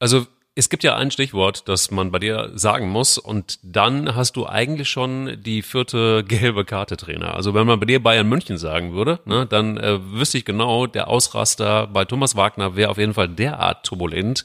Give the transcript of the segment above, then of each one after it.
Also es gibt ja ein Stichwort, das man bei dir sagen muss und dann hast du eigentlich schon die vierte gelbe Karte Trainer. Also wenn man bei dir Bayern München sagen würde, ne, dann äh, wüsste ich genau, der Ausraster bei Thomas Wagner wäre auf jeden Fall derart turbulent.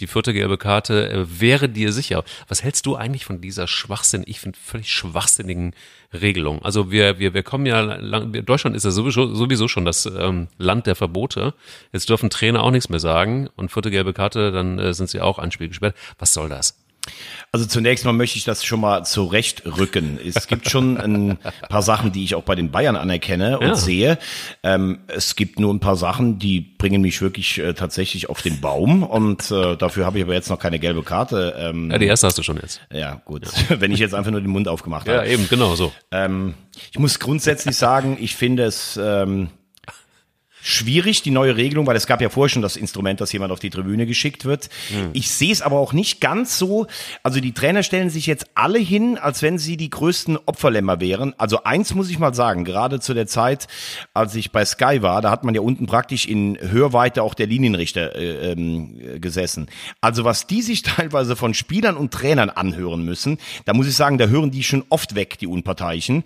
Die vierte gelbe Karte äh, wäre dir sicher. Was hältst du eigentlich von dieser Schwachsinn, ich finde völlig schwachsinnigen Regelung? Also wir, wir, wir kommen ja, lang, Deutschland ist ja sowieso, sowieso schon das ähm, Land der Verbote. Jetzt dürfen Trainer auch nichts mehr sagen und vierte gelbe Karte, dann äh, sind sie auch ein Spiel gesperrt. Was soll das? Also zunächst mal möchte ich das schon mal zurechtrücken. Es gibt schon ein paar Sachen, die ich auch bei den Bayern anerkenne und ja. sehe. Ähm, es gibt nur ein paar Sachen, die bringen mich wirklich äh, tatsächlich auf den Baum und äh, dafür habe ich aber jetzt noch keine gelbe Karte. Ähm, ja, die erste hast du schon jetzt. Ja, gut. Ja. Wenn ich jetzt einfach nur den Mund aufgemacht habe. Ja, eben, genau so. Ähm, ich muss grundsätzlich sagen, ich finde es ähm, schwierig, die neue Regelung, weil es gab ja vorher schon das Instrument, dass jemand auf die Tribüne geschickt wird. Mhm. Ich sehe es aber auch nicht ganz so. Also die Trainer stellen sich jetzt alle hin, als wenn sie die größten Opferlämmer wären. Also eins muss ich mal sagen, gerade zu der Zeit, als ich bei Sky war, da hat man ja unten praktisch in Hörweite auch der Linienrichter äh, ähm, gesessen. Also was die sich teilweise von Spielern und Trainern anhören müssen, da muss ich sagen, da hören die schon oft weg, die Unparteiischen.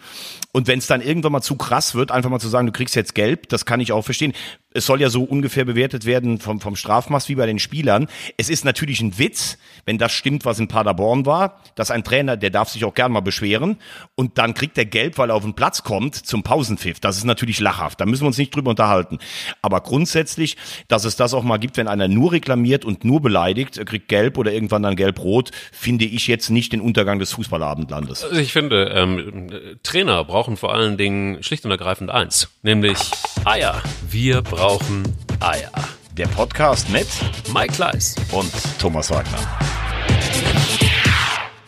Und wenn es dann irgendwann mal zu krass wird, einfach mal zu sagen, du kriegst jetzt gelb, das kann ich auch verstehen verstehen. Es soll ja so ungefähr bewertet werden vom, vom Strafmaß wie bei den Spielern. Es ist natürlich ein Witz, wenn das stimmt, was in Paderborn war, dass ein Trainer, der darf sich auch gern mal beschweren und dann kriegt er Gelb, weil er auf den Platz kommt zum Pausenpfiff. Das ist natürlich lachhaft. Da müssen wir uns nicht drüber unterhalten. Aber grundsätzlich, dass es das auch mal gibt, wenn einer nur reklamiert und nur beleidigt, kriegt Gelb oder irgendwann dann Gelb-Rot, finde ich jetzt nicht den Untergang des Fußballabendlandes. Also ich finde, ähm, Trainer brauchen vor allen Dingen schlicht und ergreifend eins, nämlich Eier. Wir brauchen Eier. Der Podcast mit Mike Kleiss und Thomas Wagner.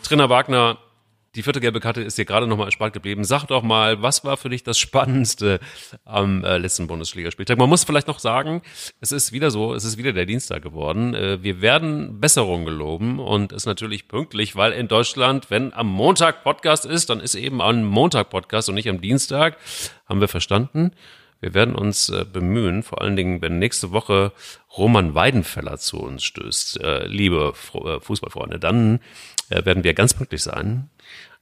Trainer Wagner, die vierte gelbe Karte ist dir gerade nochmal erspart geblieben. Sag doch mal, was war für dich das Spannendste am äh, letzten Bundesligaspieltag? Man muss vielleicht noch sagen, es ist wieder so, es ist wieder der Dienstag geworden. Äh, wir werden Besserung geloben und ist natürlich pünktlich, weil in Deutschland, wenn am Montag Podcast ist, dann ist eben am Montag Podcast und nicht am Dienstag. Haben wir verstanden? Wir werden uns äh, bemühen, vor allen Dingen, wenn nächste Woche Roman Weidenfeller zu uns stößt, äh, liebe äh, Fußballfreunde, dann äh, werden wir ganz pünktlich sein,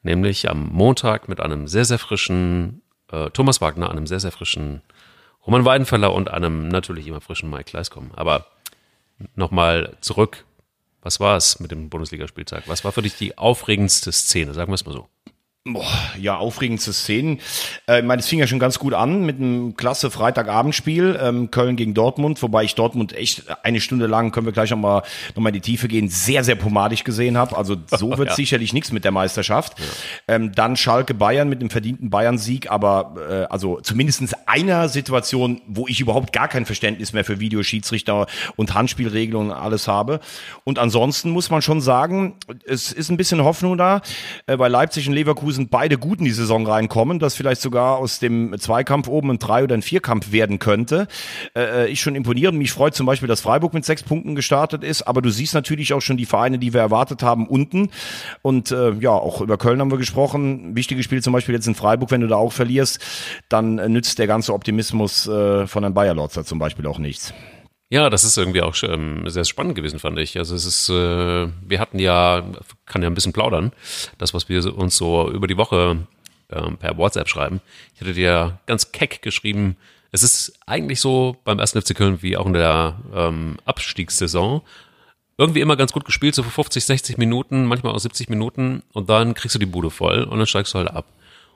nämlich am Montag mit einem sehr, sehr frischen äh, Thomas Wagner, einem sehr, sehr frischen Roman Weidenfeller und einem natürlich immer frischen Mike Kleiss kommen. Aber nochmal zurück. Was war es mit dem Bundesligaspieltag? Was war für dich die aufregendste Szene? Sagen wir es mal so. Boah, ja, aufregendste Szenen. Äh, ich meine, es fing ja schon ganz gut an mit einem klasse Freitagabendspiel, ähm, Köln gegen Dortmund, wobei ich Dortmund echt eine Stunde lang, können wir gleich nochmal noch mal in die Tiefe gehen, sehr, sehr pomadig gesehen habe. Also so wird ja. sicherlich nichts mit der Meisterschaft. Ja. Ähm, dann Schalke Bayern mit einem verdienten Bayern-Sieg, aber äh, also zumindestens einer Situation, wo ich überhaupt gar kein Verständnis mehr für Videoschiedsrichter und Handspielregelungen und alles habe. Und ansonsten muss man schon sagen, es ist ein bisschen Hoffnung da, äh, bei Leipzig und Leverkusen Leverkusen beide gut in die Saison reinkommen, dass vielleicht sogar aus dem Zweikampf oben ein Drei- oder ein Vierkampf werden könnte. Äh, äh, ich schon imponierend. Mich freut zum Beispiel, dass Freiburg mit sechs Punkten gestartet ist, aber du siehst natürlich auch schon die Vereine, die wir erwartet haben, unten. Und äh, ja, auch über Köln haben wir gesprochen. Wichtiges Spiel zum Beispiel jetzt in Freiburg, wenn du da auch verlierst, dann äh, nützt der ganze Optimismus äh, von einem Bayer Lorzer zum Beispiel auch nichts. Ja, das ist irgendwie auch ähm, sehr spannend gewesen, fand ich. Also es ist, äh, wir hatten ja, kann ja ein bisschen plaudern, das, was wir uns so über die Woche ähm, per WhatsApp schreiben. Ich hatte dir ganz keck geschrieben, es ist eigentlich so beim ersten FC Köln wie auch in der ähm, Abstiegssaison. Irgendwie immer ganz gut gespielt, so für 50, 60 Minuten, manchmal auch 70 Minuten und dann kriegst du die Bude voll und dann steigst du halt ab.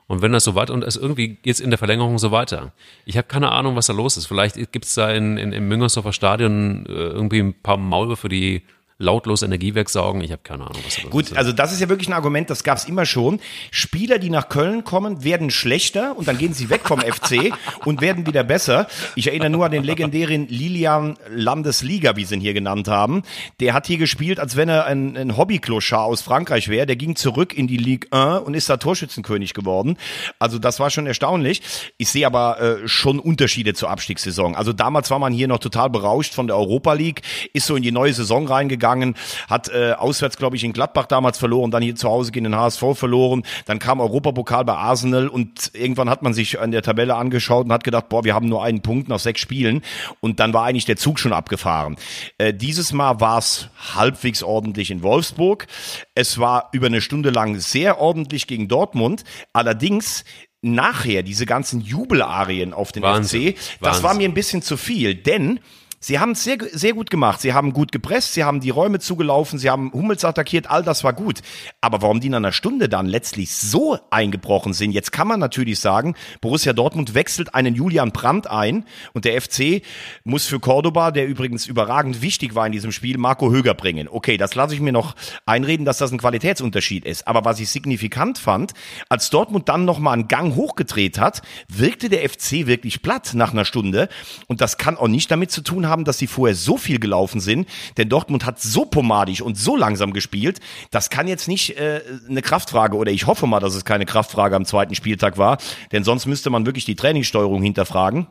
Und wenn das so weiter, und es irgendwie geht's in der Verlängerung so weiter. Ich habe keine Ahnung, was da los ist. Vielleicht gibt's da in, in, im Müngersdorfer Stadion äh, irgendwie ein paar Maulwürfe, für die lautlos Energiewerk saugen. Ich habe keine Ahnung, was das Gut, ist. also das ist ja wirklich ein Argument, das gab es immer schon. Spieler, die nach Köln kommen, werden schlechter und dann gehen sie weg vom FC und werden wieder besser. Ich erinnere nur an den legendären Lilian Landesliga, wie sie ihn hier genannt haben. Der hat hier gespielt, als wenn er ein, ein Hobby-Kloschar aus Frankreich wäre. Der ging zurück in die Ligue 1 und ist da Torschützenkönig geworden. Also das war schon erstaunlich. Ich sehe aber äh, schon Unterschiede zur Abstiegssaison. Also damals war man hier noch total berauscht von der Europa League, ist so in die neue Saison reingegangen gegangen, hat äh, auswärts, glaube ich, in Gladbach damals verloren, dann hier zu Hause gegen den HSV verloren, dann kam Europapokal bei Arsenal und irgendwann hat man sich an der Tabelle angeschaut und hat gedacht, boah, wir haben nur einen Punkt nach sechs Spielen und dann war eigentlich der Zug schon abgefahren. Äh, dieses Mal war es halbwegs ordentlich in Wolfsburg. Es war über eine Stunde lang sehr ordentlich gegen Dortmund. Allerdings nachher diese ganzen Jubelarien auf den Wahnsinn, FC, das Wahnsinn. war mir ein bisschen zu viel, denn Sie haben es sehr, sehr gut gemacht. Sie haben gut gepresst, sie haben die Räume zugelaufen, sie haben Hummels attackiert, all das war gut. Aber warum die in einer Stunde dann letztlich so eingebrochen sind, jetzt kann man natürlich sagen, Borussia Dortmund wechselt einen Julian Brandt ein und der FC muss für Cordoba, der übrigens überragend wichtig war in diesem Spiel, Marco Höger bringen. Okay, das lasse ich mir noch einreden, dass das ein Qualitätsunterschied ist. Aber was ich signifikant fand, als Dortmund dann nochmal einen Gang hochgedreht hat, wirkte der FC wirklich platt nach einer Stunde. Und das kann auch nicht damit zu tun haben, dass sie vorher so viel gelaufen sind, denn Dortmund hat so pomadig und so langsam gespielt. Das kann jetzt nicht äh, eine Kraftfrage oder ich hoffe mal, dass es keine Kraftfrage am zweiten Spieltag war, denn sonst müsste man wirklich die Trainingssteuerung hinterfragen.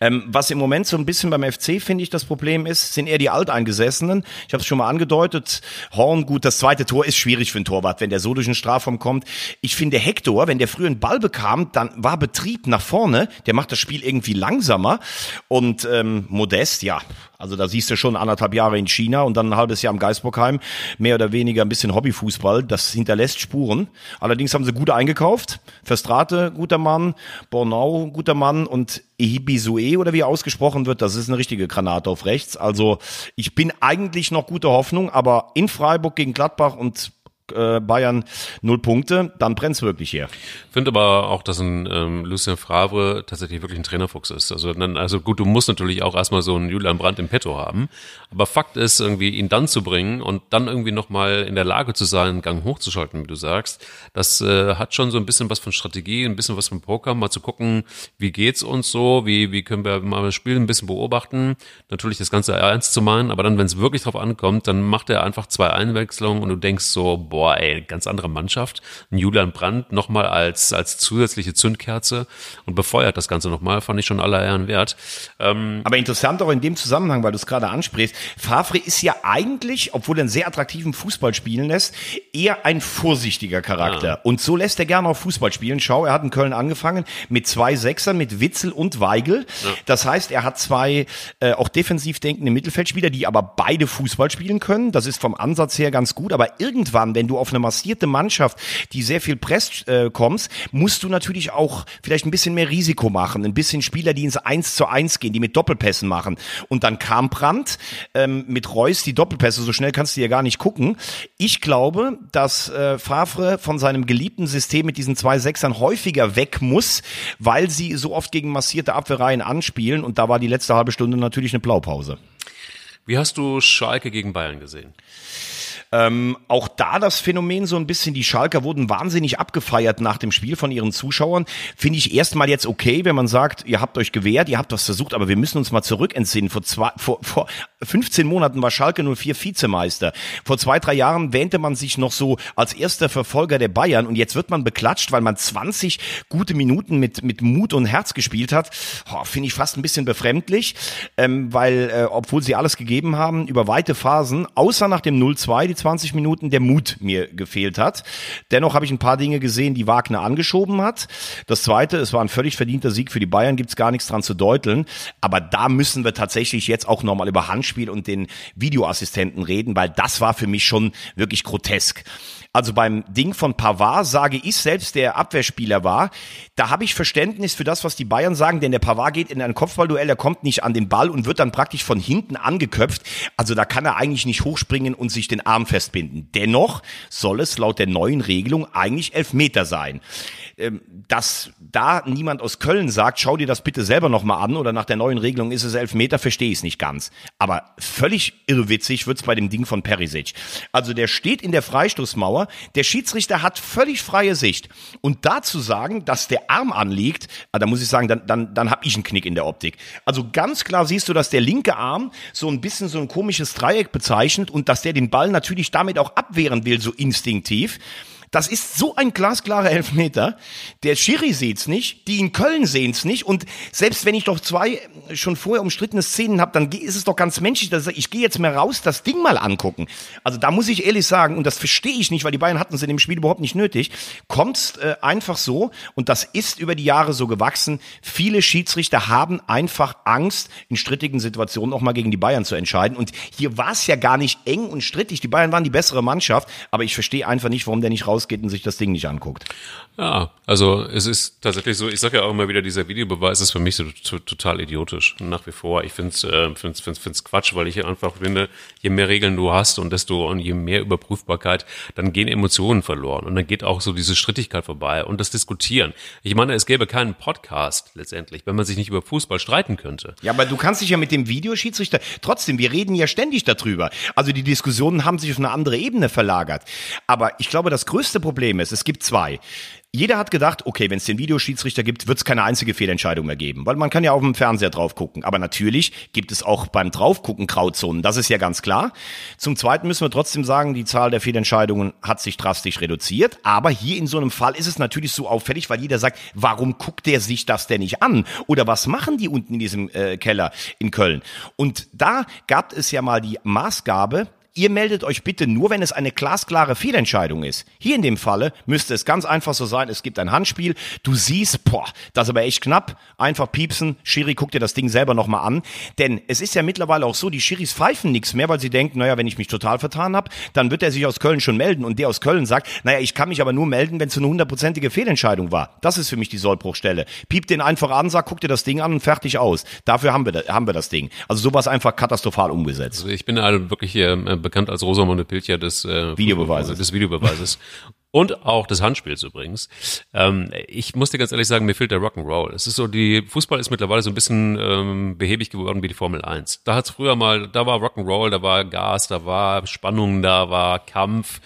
Ähm, was im Moment so ein bisschen beim FC, finde ich, das Problem ist, sind eher die Alteingesessenen. Ich habe es schon mal angedeutet. Horn, gut, das zweite Tor ist schwierig für einen Torwart, wenn der so durch den Strafraum kommt. Ich finde, Hector, wenn der früher einen Ball bekam, dann war Betrieb nach vorne. Der macht das Spiel irgendwie langsamer. Und ähm, Modest, ja, also da siehst du schon anderthalb Jahre in China und dann ein halbes Jahr im Geisbockheim. Mehr oder weniger ein bisschen Hobbyfußball. Das hinterlässt Spuren. Allerdings haben sie gut eingekauft. Verstrate, guter Mann. Bornau, guter Mann. Und Ehibisue oder wie ausgesprochen wird, das ist eine richtige Granate auf rechts. Also ich bin eigentlich noch guter Hoffnung, aber in Freiburg gegen Gladbach und äh, Bayern null Punkte, dann brennt's wirklich hier. Finde aber auch, dass ein ähm, Lucien Favre tatsächlich wirklich ein Trainerfuchs ist. Also, dann, also gut, du musst natürlich auch erstmal so einen Julian Brandt im Petto haben. Aber Fakt ist, irgendwie ihn dann zu bringen und dann irgendwie nochmal in der Lage zu sein, einen Gang hochzuschalten, wie du sagst, das äh, hat schon so ein bisschen was von Strategie, ein bisschen was von Poker, mal zu gucken, wie geht's uns so, wie, wie können wir mal das Spiel ein bisschen beobachten, natürlich das Ganze ernst zu meinen, aber dann, wenn es wirklich drauf ankommt, dann macht er einfach zwei Einwechslungen und du denkst so, boah, ey, ganz andere Mannschaft. Ein Julian Brandt nochmal als, als zusätzliche Zündkerze und befeuert das Ganze nochmal, fand ich schon aller Ehren wert. Ähm, Aber interessant auch in dem Zusammenhang, weil du es gerade ansprichst, Favre ist ja eigentlich, obwohl er einen sehr attraktiven Fußball spielen lässt, eher ein vorsichtiger Charakter. Ja. Und so lässt er gerne auch Fußball spielen. Schau, er hat in Köln angefangen mit zwei Sechsern, mit Witzel und Weigel. Ja. Das heißt, er hat zwei äh, auch defensiv denkende Mittelfeldspieler, die aber beide Fußball spielen können. Das ist vom Ansatz her ganz gut. Aber irgendwann, wenn du auf eine massierte Mannschaft, die sehr viel presst, äh, kommst, musst du natürlich auch vielleicht ein bisschen mehr Risiko machen. Ein bisschen Spieler, die ins Eins zu eins gehen, die mit Doppelpässen machen. Und dann kam Brandt ähm, mit Reus die Doppelpässe. So schnell kannst du ja gar nicht gucken. Ich glaube, dass äh, Favre von seinem geliebten System mit diesen zwei Sechsern häufiger weg muss, weil sie so oft gegen massierte Abwehrreihen anspielen. Und da war die letzte halbe Stunde natürlich eine Blaupause. Wie hast du Schalke gegen Bayern gesehen? Ähm, auch da das Phänomen so ein bisschen, die Schalker wurden wahnsinnig abgefeiert nach dem Spiel von ihren Zuschauern. Finde ich erstmal jetzt okay, wenn man sagt, ihr habt euch gewehrt, ihr habt was versucht, aber wir müssen uns mal zurück entsinnen. Vor, zwei, vor, vor 15 Monaten war Schalke 04 Vizemeister. Vor zwei, drei Jahren wähnte man sich noch so als erster Verfolger der Bayern und jetzt wird man beklatscht, weil man 20 gute Minuten mit, mit Mut und Herz gespielt hat. Finde ich fast ein bisschen befremdlich, ähm, weil äh, obwohl sie alles gegeben haben, über weite Phasen, außer nach dem 0-2, die 20 Minuten der Mut mir gefehlt hat. Dennoch habe ich ein paar Dinge gesehen, die Wagner angeschoben hat. Das zweite, es war ein völlig verdienter Sieg für die Bayern, gibt's gar nichts dran zu deuteln. Aber da müssen wir tatsächlich jetzt auch nochmal über Handspiel und den Videoassistenten reden, weil das war für mich schon wirklich grotesk. Also beim Ding von Pavard sage ich selbst, der Abwehrspieler war, da habe ich Verständnis für das, was die Bayern sagen, denn der Pavard geht in ein Kopfballduell, er kommt nicht an den Ball und wird dann praktisch von hinten angeköpft. Also da kann er eigentlich nicht hochspringen und sich den Arm festbinden. Dennoch soll es laut der neuen Regelung eigentlich elf Meter sein. Ähm, dass da niemand aus Köln sagt, schau dir das bitte selber nochmal an oder nach der neuen Regelung ist es elf Meter, verstehe ich es nicht ganz. Aber völlig irrwitzig wird's bei dem Ding von Perisic. Also der steht in der Freistoßmauer, der Schiedsrichter hat völlig freie Sicht. Und dazu sagen, dass der Arm anliegt, ah, da muss ich sagen, dann, dann, dann habe ich einen Knick in der Optik. Also ganz klar siehst du, dass der linke Arm so ein bisschen so ein komisches Dreieck bezeichnet und dass der den Ball natürlich damit auch abwehren will, so instinktiv. Das ist so ein glasklarer Elfmeter. Der Schiri sieht's nicht, die in Köln sehen's nicht. Und selbst wenn ich doch zwei schon vorher umstrittene Szenen habe, dann ist es doch ganz menschlich, dass ich, ich gehe jetzt mal raus, das Ding mal angucken. Also da muss ich ehrlich sagen, und das verstehe ich nicht, weil die Bayern hatten es in dem Spiel überhaupt nicht nötig, kommt's äh, einfach so, und das ist über die Jahre so gewachsen, viele Schiedsrichter haben einfach Angst, in strittigen Situationen auch mal gegen die Bayern zu entscheiden. Und hier war es ja gar nicht eng und strittig. Die Bayern waren die bessere Mannschaft, aber ich verstehe einfach nicht, warum der nicht raus rausgeht und sich das Ding nicht anguckt. Ja, also es ist tatsächlich so, ich sage ja auch immer wieder, dieser Videobeweis ist für mich so total idiotisch, nach wie vor. Ich finde es äh, find's, find's, find's Quatsch, weil ich einfach finde, je mehr Regeln du hast und desto und je mehr Überprüfbarkeit, dann gehen Emotionen verloren und dann geht auch so diese Strittigkeit vorbei und das Diskutieren. Ich meine, es gäbe keinen Podcast letztendlich, wenn man sich nicht über Fußball streiten könnte. Ja, aber du kannst dich ja mit dem Videoschiedsrichter, trotzdem, wir reden ja ständig darüber. Also die Diskussionen haben sich auf eine andere Ebene verlagert. Aber ich glaube, das größte größte Problem ist, es gibt zwei. Jeder hat gedacht, okay, wenn es den Videoschiedsrichter gibt, wird es keine einzige Fehlentscheidung mehr geben, weil man kann ja auf dem Fernseher drauf gucken. Aber natürlich gibt es auch beim Draufgucken Grauzonen, das ist ja ganz klar. Zum Zweiten müssen wir trotzdem sagen, die Zahl der Fehlentscheidungen hat sich drastisch reduziert. Aber hier in so einem Fall ist es natürlich so auffällig, weil jeder sagt, warum guckt der sich das denn nicht an? Oder was machen die unten in diesem äh, Keller in Köln? Und da gab es ja mal die Maßgabe, Ihr meldet euch bitte nur, wenn es eine glasklare Fehlentscheidung ist. Hier in dem Falle müsste es ganz einfach so sein, es gibt ein Handspiel, du siehst, boah, das ist aber echt knapp, einfach piepsen, Schiri guck dir das Ding selber nochmal an. Denn es ist ja mittlerweile auch so, die Schiris pfeifen nichts mehr, weil sie denken, naja, wenn ich mich total vertan habe, dann wird er sich aus Köln schon melden. Und der aus Köln sagt, naja, ich kann mich aber nur melden, wenn es eine hundertprozentige Fehlentscheidung war. Das ist für mich die Sollbruchstelle. Piept den einfach an, sagt, guck dir das Ding an und fertig aus. Dafür haben wir, haben wir das Ding. Also sowas einfach katastrophal umgesetzt. Also ich bin halt wirklich hier bekannt als Rosamunde Pilcher des äh, Videobeweises. Des Videobeweises. Und auch des Handspiels übrigens. Ähm, ich muss dir ganz ehrlich sagen, mir fehlt der Rock'n'Roll. Es ist so, die Fußball ist mittlerweile so ein bisschen ähm, behäbig geworden wie die Formel 1. Da hat's früher mal, da war Rock'n'Roll, da war Gas, da war Spannung, da war Kampf.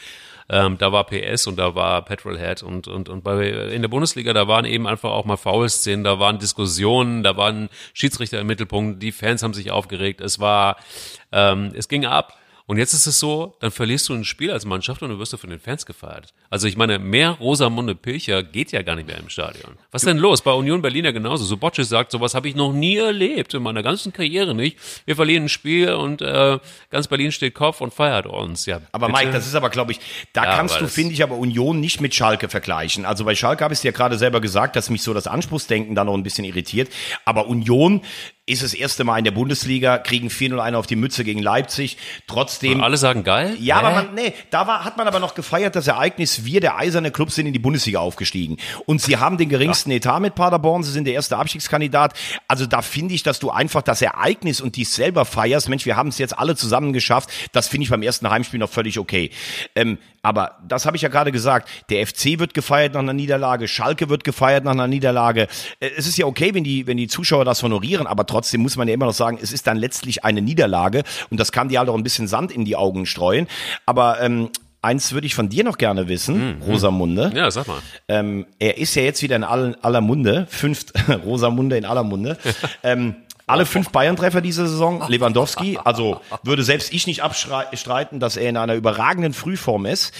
Ähm, da war PS und da war Petrolhead und, und, und bei, in der Bundesliga, da waren eben einfach auch mal Foul-Szenen, da waren Diskussionen, da waren Schiedsrichter im Mittelpunkt, die Fans haben sich aufgeregt, es war, ähm, es ging ab und jetzt ist es so, dann verlierst du ein Spiel als Mannschaft und dann wirst du von den Fans gefeiert. Also ich meine, mehr Rosamunde Pilcher geht ja gar nicht mehr im Stadion. Was ist denn los? Bei Union Berlin ja genauso. So Bocce sagt, sowas habe ich noch nie erlebt, in meiner ganzen Karriere nicht. Wir verlieren ein Spiel und äh, ganz Berlin steht Kopf und feiert uns. Ja, aber bitte. Mike, das ist aber, glaube ich, da ja, kannst du, finde ich, aber Union nicht mit Schalke vergleichen. Also bei Schalke habe ich es ja gerade selber gesagt, dass mich so das Anspruchsdenken da noch ein bisschen irritiert. Aber Union ist das erste Mal in der Bundesliga, kriegen 4-0 auf die Mütze gegen Leipzig. Trotzdem. Und alle sagen geil? Ja, Hä? aber man, nee, da war, hat man aber noch gefeiert, das Ereignis, wir, der eiserne Club, sind in die Bundesliga aufgestiegen. Und sie haben den geringsten ja. Etat mit Paderborn, sie sind der erste Abstiegskandidat. Also da finde ich, dass du einfach das Ereignis und dies selber feierst. Mensch, wir haben es jetzt alle zusammen geschafft. Das finde ich beim ersten Heimspiel noch völlig okay. Ähm, aber das habe ich ja gerade gesagt. Der FC wird gefeiert nach einer Niederlage, Schalke wird gefeiert nach einer Niederlage. Äh, es ist ja okay, wenn die, wenn die Zuschauer das honorieren, aber trotzdem muss man ja immer noch sagen, es ist dann letztlich eine Niederlage und das kann dir halt auch ein bisschen Sand in die Augen streuen. Aber ähm, eins würde ich von dir noch gerne wissen, mhm. Rosamunde. Ja, sag mal. Ähm, er ist ja jetzt wieder in aller, aller Munde, fünft Rosamunde in aller Munde. ähm, alle fünf Bayern-Treffer diese Saison. Lewandowski, also würde selbst ich nicht abstreiten, dass er in einer überragenden Frühform ist.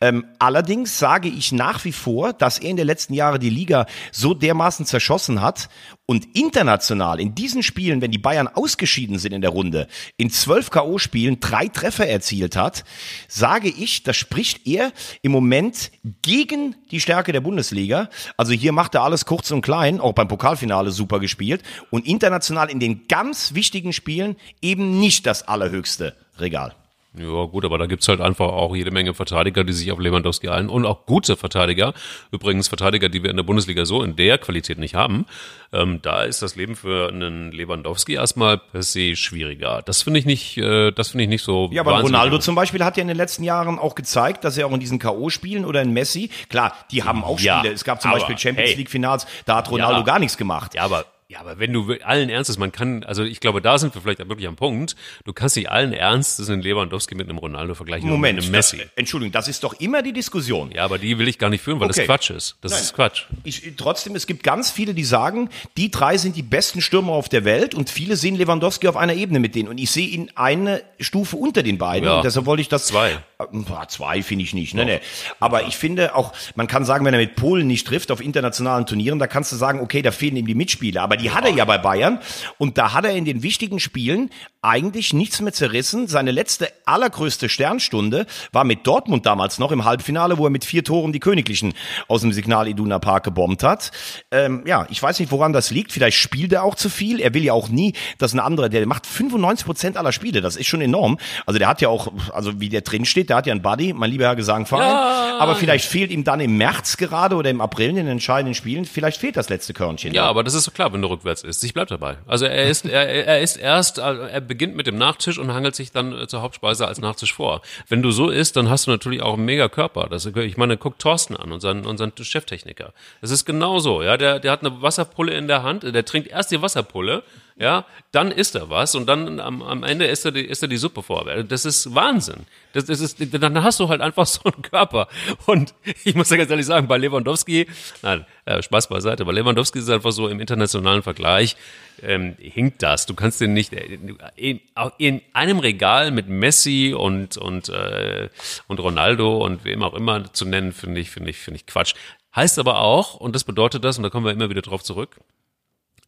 Ähm, allerdings sage ich nach wie vor, dass er in den letzten Jahren die Liga so dermaßen zerschossen hat und international in diesen Spielen, wenn die Bayern ausgeschieden sind in der Runde, in zwölf K.O.-Spielen drei Treffer erzielt hat, sage ich, das spricht er im Moment gegen die Stärke der Bundesliga. Also hier macht er alles kurz und klein, auch beim Pokalfinale super gespielt und international in den ganz wichtigen Spielen eben nicht das allerhöchste Regal. Ja, gut, aber da gibt's halt einfach auch jede Menge Verteidiger, die sich auf Lewandowski ein und auch gute Verteidiger. Übrigens Verteidiger, die wir in der Bundesliga so in der Qualität nicht haben. Ähm, da ist das Leben für einen Lewandowski erstmal per se schwieriger. Das finde ich nicht, äh, das finde ich nicht so. Ja, aber Ronaldo zum Beispiel hat ja in den letzten Jahren auch gezeigt, dass er auch in diesen K.O.-Spielen oder in Messi, klar, die haben auch Spiele. Ja, es gab zum Beispiel Champions hey, League Finals, da hat Ronaldo ja, gar nichts gemacht. Ja, aber Ja, aber wenn du allen Ernstes, man kann, also ich glaube, da sind wir vielleicht wirklich am Punkt. Du kannst nicht allen Ernstes einen Lewandowski mit einem Ronaldo vergleichen Moment, mit einem Messi. Das, Entschuldigung, das ist doch immer die Diskussion. Ja, aber die will ich gar nicht führen, weil Okay. das Quatsch ist. Das Nein. ist Quatsch. Ich, trotzdem, es gibt ganz viele, die sagen, die drei sind die besten Stürmer auf der Welt und viele sehen Lewandowski auf einer Ebene mit denen und ich sehe ihn eine Stufe unter den beiden Ja. und deshalb wollte ich das Zwei. Ah, zwei finde ich nicht, ne, ne. Aber ich finde auch, man kann sagen, wenn er mit Polen nicht trifft auf internationalen Turnieren, da kannst du sagen, okay, da fehlen ihm die Mitspieler, aber die hat er ja bei Bayern und da hat er in den wichtigen Spielen eigentlich nichts mehr zerrissen. Seine letzte allergrößte Sternstunde war mit Dortmund damals noch im Halbfinale, wo er mit vier Toren die Königlichen aus dem Signal Iduna Park gebombt hat. Ähm, ja, ich weiß nicht, woran das liegt. Vielleicht spielt er auch zu viel. Er will ja auch nie, dass ein anderer, der macht 95 Prozent aller Spiele. Das ist schon enorm. Also der hat ja auch, also wie der drin steht, der hat ja einen Buddy, mein lieber Herr Gesangverein. Ja. Aber vielleicht fehlt ihm dann im März gerade oder im April in den entscheidenden Spielen, vielleicht fehlt das letzte Körnchen. Ja, aber das ist so klar, wenn du rückwärts isst. Ich bleib dabei. Also er ist, er, er ist erst, äh, er beginnt mit dem Nachtisch und hangelt sich dann äh, zur Hauptspeise als Nachtisch vor. Wenn du so isst, dann hast du natürlich auch einen mega Körper. Das, ich meine, guck Thorsten an, unseren, unseren Cheftechniker. Das ist genauso, ja. Der, der hat eine Wasserpulle in der Hand, der trinkt erst die Wasserpulle, ja, dann isst er was und dann am, am Ende isst er die, isst er die Suppe vor. Das ist Wahnsinn. Das, das ist, dann hast du halt einfach so einen Körper. Und ich muss ja ganz ehrlich sagen, bei Lewandowski, nein, äh, Spaß beiseite, bei Lewandowski ist es einfach so im internationalen Vergleich, ähm, hinkt das. Du kannst den nicht äh, in, in einem Regal mit Messi und und äh, und Ronaldo und wem auch immer zu nennen, finde ich finde ich finde ich Quatsch. Heißt aber auch und das bedeutet das und da kommen wir immer wieder drauf zurück,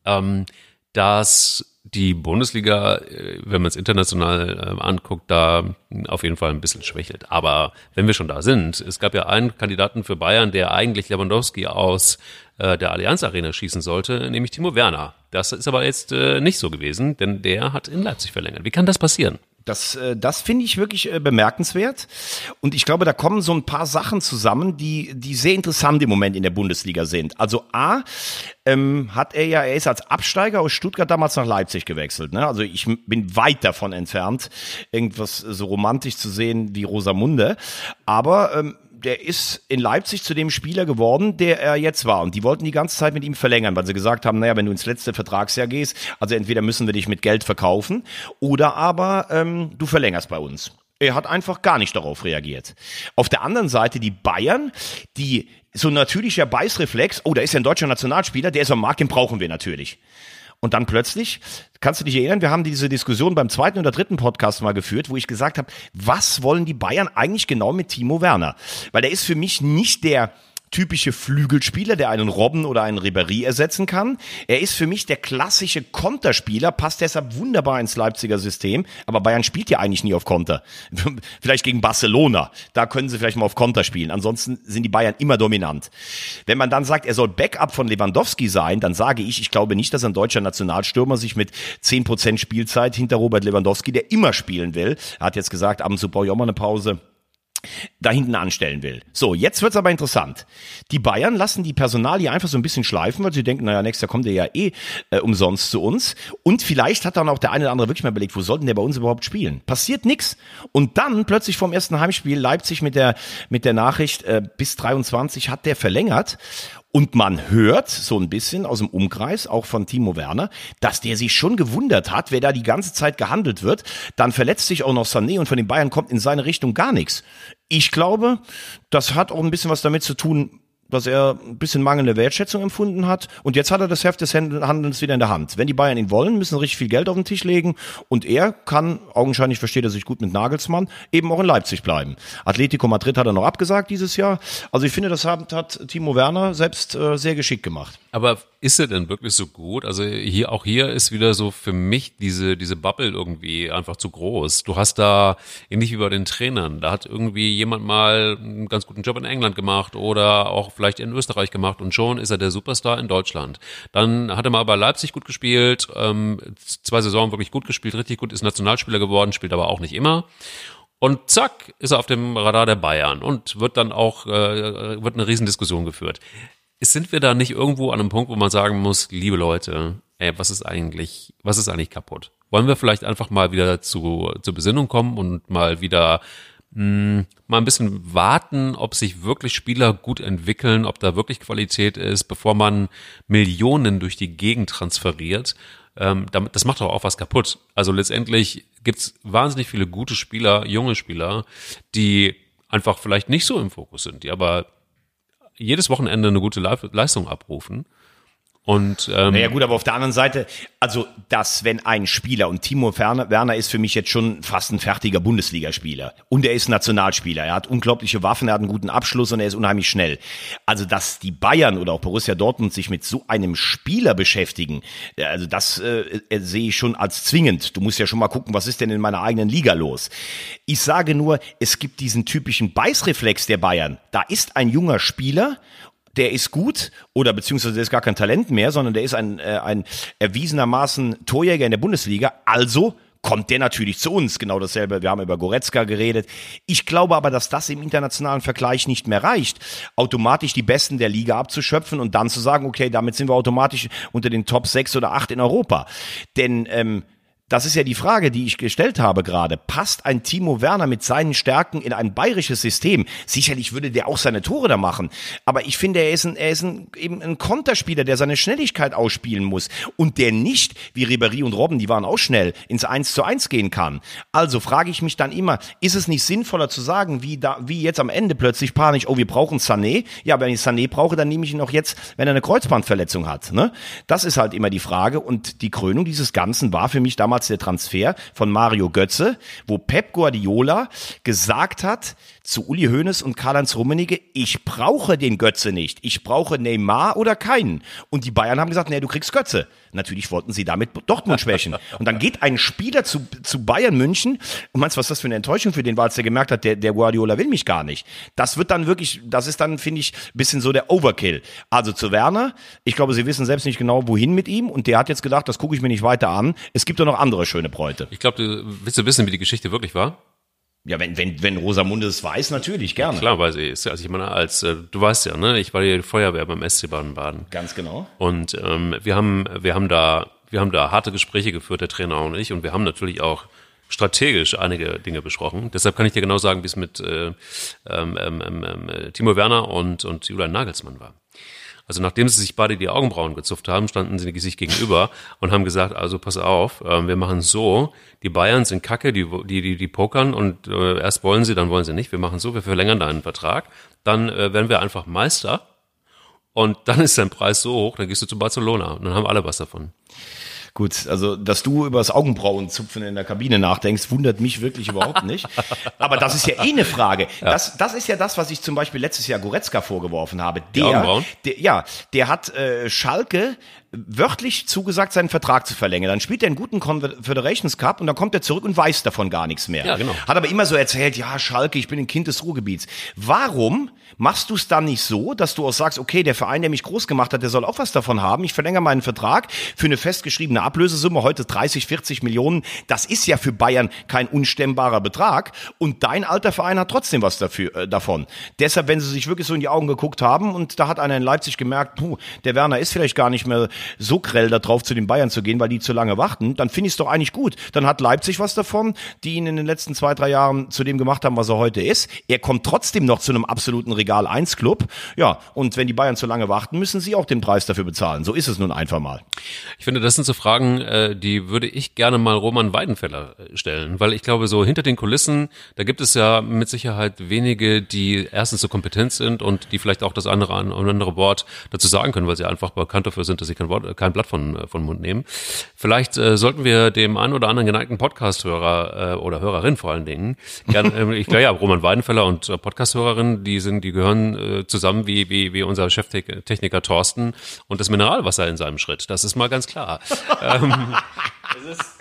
ähm, dass die Bundesliga, äh, wenn man es international äh, anguckt, da auf jeden Fall ein bisschen schwächelt. Aber wenn wir schon da sind, es gab ja einen Kandidaten für Bayern, der eigentlich Lewandowski aus äh, der Allianz Arena schießen sollte, nämlich Timo Werner. Das ist aber jetzt äh, nicht so gewesen, denn der hat in Leipzig verlängert. Wie kann das passieren? Das, äh, das finde ich wirklich äh, bemerkenswert. Und ich glaube, da kommen so ein paar Sachen zusammen, die, die sehr interessant im Moment in der Bundesliga sind. Also A, ähm, hat er ja, er ist als Absteiger aus Stuttgart damals nach Leipzig gewechselt. Ne? Also ich bin weit davon entfernt, irgendwas so romantisch zu sehen wie Rosamunde. Aber ähm, der ist in Leipzig zu dem Spieler geworden, der er jetzt war. Und die wollten die ganze Zeit mit ihm verlängern, weil sie gesagt haben, naja, wenn du ins letzte Vertragsjahr gehst, also entweder müssen wir dich mit Geld verkaufen oder aber ähm, du verlängerst bei uns. Er hat einfach gar nicht darauf reagiert. Auf der anderen Seite die Bayern, die so ein natürlicher Beißreflex, oh, da ist ja ein deutscher Nationalspieler, der ist am Markt, den brauchen wir natürlich. Und dann plötzlich, kannst du dich erinnern, wir haben diese Diskussion beim zweiten oder dritten Podcast mal geführt, wo ich gesagt habe, was wollen die Bayern eigentlich genau mit Timo Werner? Weil der ist für mich nicht der typische Flügelspieler, der einen Robben oder einen Ribéry ersetzen kann. Er ist für mich der klassische Konterspieler, passt deshalb wunderbar ins Leipziger System. Aber Bayern spielt ja eigentlich nie auf Konter. vielleicht gegen Barcelona, da können sie vielleicht mal auf Konter spielen. Ansonsten sind die Bayern immer dominant. Wenn man dann sagt, er soll Backup von Lewandowski sein, dann sage ich, ich glaube nicht, dass ein deutscher Nationalstürmer sich mit 10% Spielzeit hinter Robert Lewandowski, der immer spielen will, er hat jetzt gesagt, ab und zu brauche ich auch mal eine Pause, da hinten anstellen will. So, jetzt wird's aber interessant. Die Bayern lassen die Personalie einfach so ein bisschen schleifen, weil sie denken, naja, nächstes Jahr kommt der ja eh äh, umsonst zu uns. Und vielleicht hat dann auch der eine oder andere wirklich mal überlegt, wo sollten der bei uns überhaupt spielen? Passiert nix. Und dann plötzlich vom ersten Heimspiel Leipzig mit der, mit der Nachricht, äh, bis 23 hat der verlängert. Und man hört so ein bisschen aus dem Umkreis, auch von Timo Werner, dass der sich schon gewundert hat, wer da die ganze Zeit gehandelt wird. Dann verletzt sich auch noch Sané und von den Bayern kommt in seine Richtung gar nichts. Ich glaube, das hat auch ein bisschen was damit zu tun, dass er ein bisschen mangelnde Wertschätzung empfunden hat. Und jetzt hat er das Heft des Handelns wieder in der Hand. Wenn die Bayern ihn wollen, müssen richtig viel Geld auf den Tisch legen. Und er kann, augenscheinlich versteht er sich gut mit Nagelsmann, eben auch in Leipzig bleiben. Atletico Madrid hat er noch abgesagt dieses Jahr. Also ich finde, das hat, hat Timo Werner selbst äh, sehr geschickt gemacht. Aber ist er denn wirklich so gut? Also hier, auch hier ist wieder so für mich diese, diese Bubble irgendwie einfach zu groß. Du hast da, ähnlich wie bei den Trainern, da hat irgendwie jemand mal einen ganz guten Job in England gemacht oder auch vielleicht in Österreich gemacht und schon ist er der Superstar in Deutschland. Dann hat er mal bei Leipzig gut gespielt, ähm, zwei Saisonen wirklich gut gespielt, richtig gut, ist Nationalspieler geworden, spielt aber auch nicht immer. Und zack, ist er auf dem Radar der Bayern und wird dann auch, äh, wird eine Riesendiskussion geführt. Sind wir da nicht irgendwo an einem Punkt, wo man sagen muss, liebe Leute, ey, was ist eigentlich, was ist eigentlich kaputt? Wollen wir vielleicht einfach mal wieder zu, zur Besinnung kommen und mal wieder mh, mal ein bisschen warten, ob sich wirklich Spieler gut entwickeln, ob da wirklich Qualität ist, bevor man Millionen durch die Gegend transferiert. Ähm, das macht doch auch was kaputt. Also letztendlich gibt's wahnsinnig viele gute Spieler, junge Spieler, die einfach vielleicht nicht so im Fokus sind, die aber jedes Wochenende eine gute Leistung abrufen. Und ähm, naja gut, aber auf der anderen Seite, also dass wenn ein Spieler und Timo Werner, Werner ist für mich jetzt schon fast ein fertiger Bundesligaspieler und er ist Nationalspieler, er hat unglaubliche Waffen, er hat einen guten Abschluss und er ist unheimlich schnell. Also dass die Bayern oder auch Borussia Dortmund sich mit so einem Spieler beschäftigen, äh, also das äh, äh, sehe ich schon als zwingend. Du musst ja schon mal gucken, was ist denn in meiner eigenen Liga los. Ich sage nur, es gibt diesen typischen Beißreflex der Bayern. Da ist ein junger Spieler der ist gut oder beziehungsweise der ist gar kein Talent mehr, sondern der ist ein, äh, ein erwiesenermaßen Torjäger in der Bundesliga. Also kommt der natürlich zu uns. Genau dasselbe. Wir haben über Goretzka geredet. Ich glaube aber, dass das im internationalen Vergleich nicht mehr reicht, automatisch die Besten der Liga abzuschöpfen und dann zu sagen, okay, damit sind wir automatisch unter den Top 6 oder 8 in Europa. Denn ähm, das ist ja die Frage, die ich gestellt habe gerade. Passt ein Timo Werner mit seinen Stärken in ein bayerisches System? Sicherlich würde der auch seine Tore da machen. Aber ich finde, er ist ein, er ist ein, eben ein Konterspieler, der seine Schnelligkeit ausspielen muss und der nicht, wie Ribéry und Robben, die waren auch schnell, ins 1 zu 1 gehen kann. Also frage ich mich dann immer, ist es nicht sinnvoller zu sagen, wie da, wie jetzt am Ende plötzlich panisch, oh, wir brauchen Sané? Ja, wenn ich Sané brauche, dann nehme ich ihn auch jetzt, wenn er eine Kreuzbandverletzung hat, ne? Das ist halt immer die Frage und die Krönung dieses Ganzen war für mich damals damals der Transfer von Mario Götze, wo Pep Guardiola gesagt hat zu Uli Hoeneß und Karl-Heinz Rummenigge, ich brauche den Götze nicht. Ich brauche Neymar oder keinen. Und die Bayern haben gesagt, nee, du kriegst Götze. Natürlich wollten sie damit Dortmund schwächen. Und dann geht ein Spieler zu, zu Bayern München und meinst, was das für eine Enttäuschung für den war, als der gemerkt hat, der, der Guardiola will mich gar nicht. Das wird dann wirklich, das ist dann, finde ich, bisschen so der Overkill. Also zu Werner, ich glaube, sie wissen selbst nicht genau, wohin mit ihm und der hat jetzt gedacht, das gucke ich mir nicht weiter an. Es gibt doch noch andere schöne Bräute. Ich glaube, du willst du wissen, wie die Geschichte wirklich war? Ja, wenn, wenn, wenn Rosamunde es weiß, natürlich, gerne. Klar weiß ich. Also ich meine, als, äh, du weißt ja, ne, ich war ja die Feuerwehr beim SC Baden-Baden. Ganz genau. Und ähm, wir haben, wir haben da, wir haben da harte Gespräche geführt, der Trainer und ich, und wir haben natürlich auch strategisch einige Dinge besprochen. Deshalb kann ich dir genau sagen, wie es mit äh, ähm, ähm, ähm, äh, Timo Werner und, und Julian Nagelsmann war. Also nachdem sie sich beide die Augenbrauen gezupft haben, standen sie sich gegenüber und haben gesagt, also pass auf, äh, wir machen so, die Bayern sind kacke, die, die, die, die pokern und äh, erst wollen sie, dann wollen sie nicht. Wir machen so, wir verlängern deinen Vertrag, dann äh, werden wir einfach Meister und dann ist dein Preis so hoch, dann gehst du zu Barcelona und dann haben alle was davon. Gut, also dass du über das Augenbrauenzupfen in der Kabine nachdenkst, wundert mich wirklich überhaupt nicht. Aber das ist ja eh eine Frage. Ja. Das, das ist ja das, was ich zum Beispiel letztes Jahr Goretzka vorgeworfen habe. Der, der ja, der hat äh, Schalke wörtlich zugesagt, seinen Vertrag zu verlängern. Dann spielt er einen guten Confederations Cup und dann kommt er zurück und weiß davon gar nichts mehr. Ja, genau. Hat aber immer so erzählt, ja, Schalke, ich bin ein Kind des Ruhrgebiets. Warum machst du es dann nicht so, dass du auch sagst, okay, der Verein, der mich groß gemacht hat, der soll auch was davon haben. Ich verlängere meinen Vertrag für eine festgeschriebene Ablösesumme, heute 30, 40 Millionen. Das ist ja für Bayern kein unstemmbarer Betrag. Und dein alter Verein hat trotzdem was dafür, äh, davon. Deshalb, wenn sie sich wirklich so in die Augen geguckt haben und da hat einer in Leipzig gemerkt, puh, der Werner ist vielleicht gar nicht mehr so grell darauf, zu den Bayern zu gehen, weil die zu lange warten, dann finde ich es doch eigentlich gut. Dann hat Leipzig was davon, die ihn in den letzten zwei, drei Jahren zu dem gemacht haben, was er heute ist. Er kommt trotzdem noch zu einem absoluten Regal 1 Club. Ja, und wenn die Bayern zu lange warten, müssen sie auch den Preis dafür bezahlen. So ist es nun einfach mal. Ich finde, das sind so Fragen, äh, die würde ich gerne mal Roman Weidenfeller äh, stellen, weil ich glaube, so hinter den Kulissen, da gibt es ja mit Sicherheit wenige, die erstens so kompetent sind und die vielleicht auch das andere, andere Wort dazu sagen können, weil sie einfach bekannt dafür sind, dass sie kein Wort, kein Blatt von, äh, von Mund nehmen. Vielleicht äh, sollten wir dem einen oder anderen geneigten Podcast-Hörer äh, oder Hörerin vor allen Dingen, gern, äh, ich glaube ja, Roman Weidenfeller und äh, Podcast-Hörerin, die sind, die gehören äh, zusammen wie, wie, wie unser Cheftechniker Thorsten und das Mineralwasser in seinem Schritt. Das ist mal ganz klar. ähm, es ist,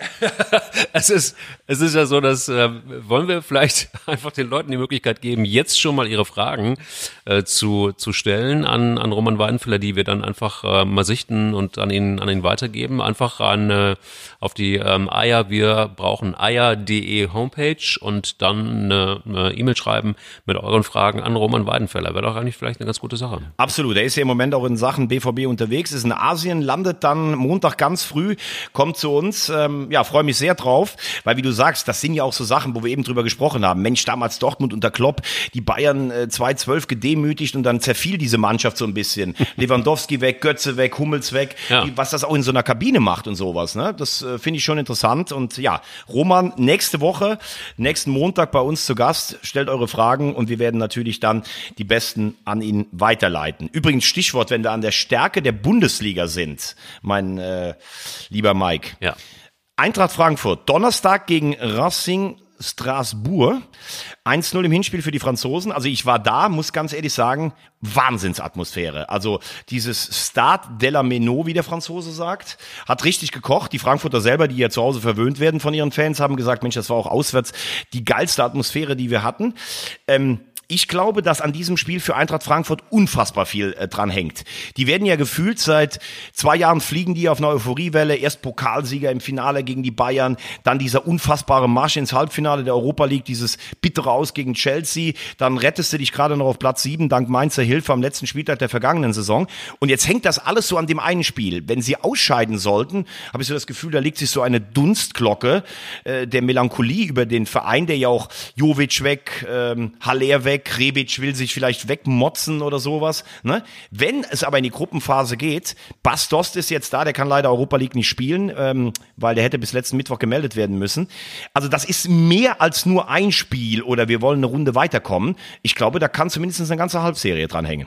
es ist, es ist ja so, dass äh, wollen wir vielleicht einfach den Leuten die Möglichkeit geben, jetzt schon mal ihre Fragen äh, zu, zu stellen an, an Roman Weidenfeller, die wir dann einfach äh, mal sichten und an ihn, an ihn weitergeben. Einfach an äh, auf die ähm, Eier, wir brauchen eier.de Homepage und dann eine E-Mail schreiben mit euren Fragen an Roman Weidenfeller. Wäre doch eigentlich vielleicht eine ganz gute Sache. Absolut. Er ist ja im Moment auch in Sachen BVB unterwegs, ist in Asien, landet dann Montag ganz früh, kommt zu uns ähm, ja, freue mich sehr drauf, weil wie du sagst, das sind ja auch so Sachen, wo wir eben drüber gesprochen haben. Mensch, damals Dortmund unter Klopp, die Bayern äh, 2-12 gedemütigt und dann zerfiel diese Mannschaft so ein bisschen. Lewandowski weg, Götze weg, Hummels weg, Ja. was das auch in so einer Kabine macht und sowas. Ne? Das äh, finde ich schon interessant. Und ja, Roman, nächste Woche, nächsten Montag bei uns zu Gast. Stellt eure Fragen und wir werden natürlich dann die besten an ihn weiterleiten. Übrigens Stichwort, wenn wir an der Stärke der Bundesliga sind, mein äh, lieber Mike. Ja. Eintracht Frankfurt, Donnerstag gegen Racing Strasbourg. 1-0 im Hinspiel für die Franzosen. Also ich war da, muss ganz ehrlich sagen, Wahnsinnsatmosphäre. Also dieses Stade de la Menot, wie der Franzose sagt, hat richtig gekocht. Die Frankfurter selber, die ja zu Hause verwöhnt werden von ihren Fans, haben gesagt, Mensch, das war auch auswärts die geilste Atmosphäre, die wir hatten. Ähm, ich glaube, dass an diesem Spiel für Eintracht Frankfurt unfassbar viel äh, dran hängt. Die werden ja gefühlt seit zwei Jahren fliegen die auf einer Euphoriewelle. Erst Pokalsieger im Finale gegen die Bayern, dann dieser unfassbare Marsch ins Halbfinale der Europa League, dieses bittere Aus gegen Chelsea. Dann rettest du dich gerade noch auf Platz sieben dank Mainzer Hilfe am letzten Spieltag der vergangenen Saison. Und jetzt hängt das alles so an dem einen Spiel. Wenn sie ausscheiden sollten, habe ich so das Gefühl, da liegt sich so eine Dunstglocke äh, der Melancholie über den Verein, der ja auch Jovic weg, ähm, Haller weg, Rebic will sich vielleicht wegmotzen oder sowas. Ne? Wenn es aber in die Gruppenphase geht, Bastos ist jetzt da, der kann leider Europa League nicht spielen, ähm, weil der hätte bis letzten Mittwoch gemeldet werden müssen. Also das ist mehr als nur ein Spiel oder wir wollen eine Runde weiterkommen. Ich glaube, da kann zumindest eine ganze Halbserie dranhängen.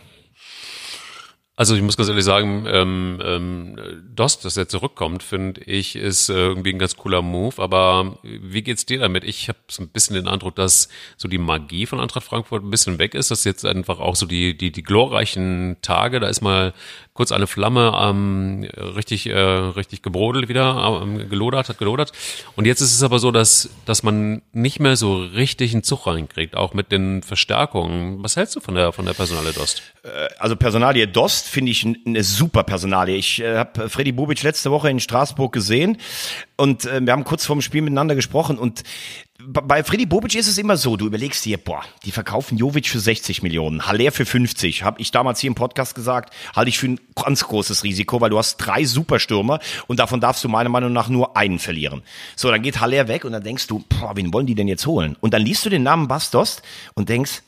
Also ich muss ganz ehrlich sagen, ähm, ähm, Dost, dass er zurückkommt, finde ich, ist äh, irgendwie ein ganz cooler Move. Aber wie geht's dir damit? Ich habe so ein bisschen den Eindruck, dass so die Magie von Eintracht Frankfurt ein bisschen weg ist. Dass jetzt einfach auch so die die die glorreichen Tage, da ist mal kurz eine Flamme ähm, richtig äh, richtig gebrodelt wieder, ähm, gelodert, hat gelodert. Und jetzt ist es aber so, dass dass man nicht mehr so richtig einen Zug reinkriegt, auch mit den Verstärkungen. Was hältst du von der von der Personale Dost? also Personalie Dost finde ich eine super Personalie. Ich äh, habe Freddy Bobic letzte Woche in Straßburg gesehen und äh, wir haben kurz vorm Spiel miteinander gesprochen und bei Freddy Bobic ist es immer so, du überlegst dir, boah, die verkaufen Jovic für 60 Millionen, Haller für 50, habe ich damals hier im Podcast gesagt, halte ich für ein ganz großes Risiko, weil du hast drei Superstürmer und davon darfst du meiner Meinung nach nur einen verlieren. So, dann geht Haller weg und dann denkst du, boah, wen wollen die denn jetzt holen? Und dann liest du den Namen Bastos und denkst,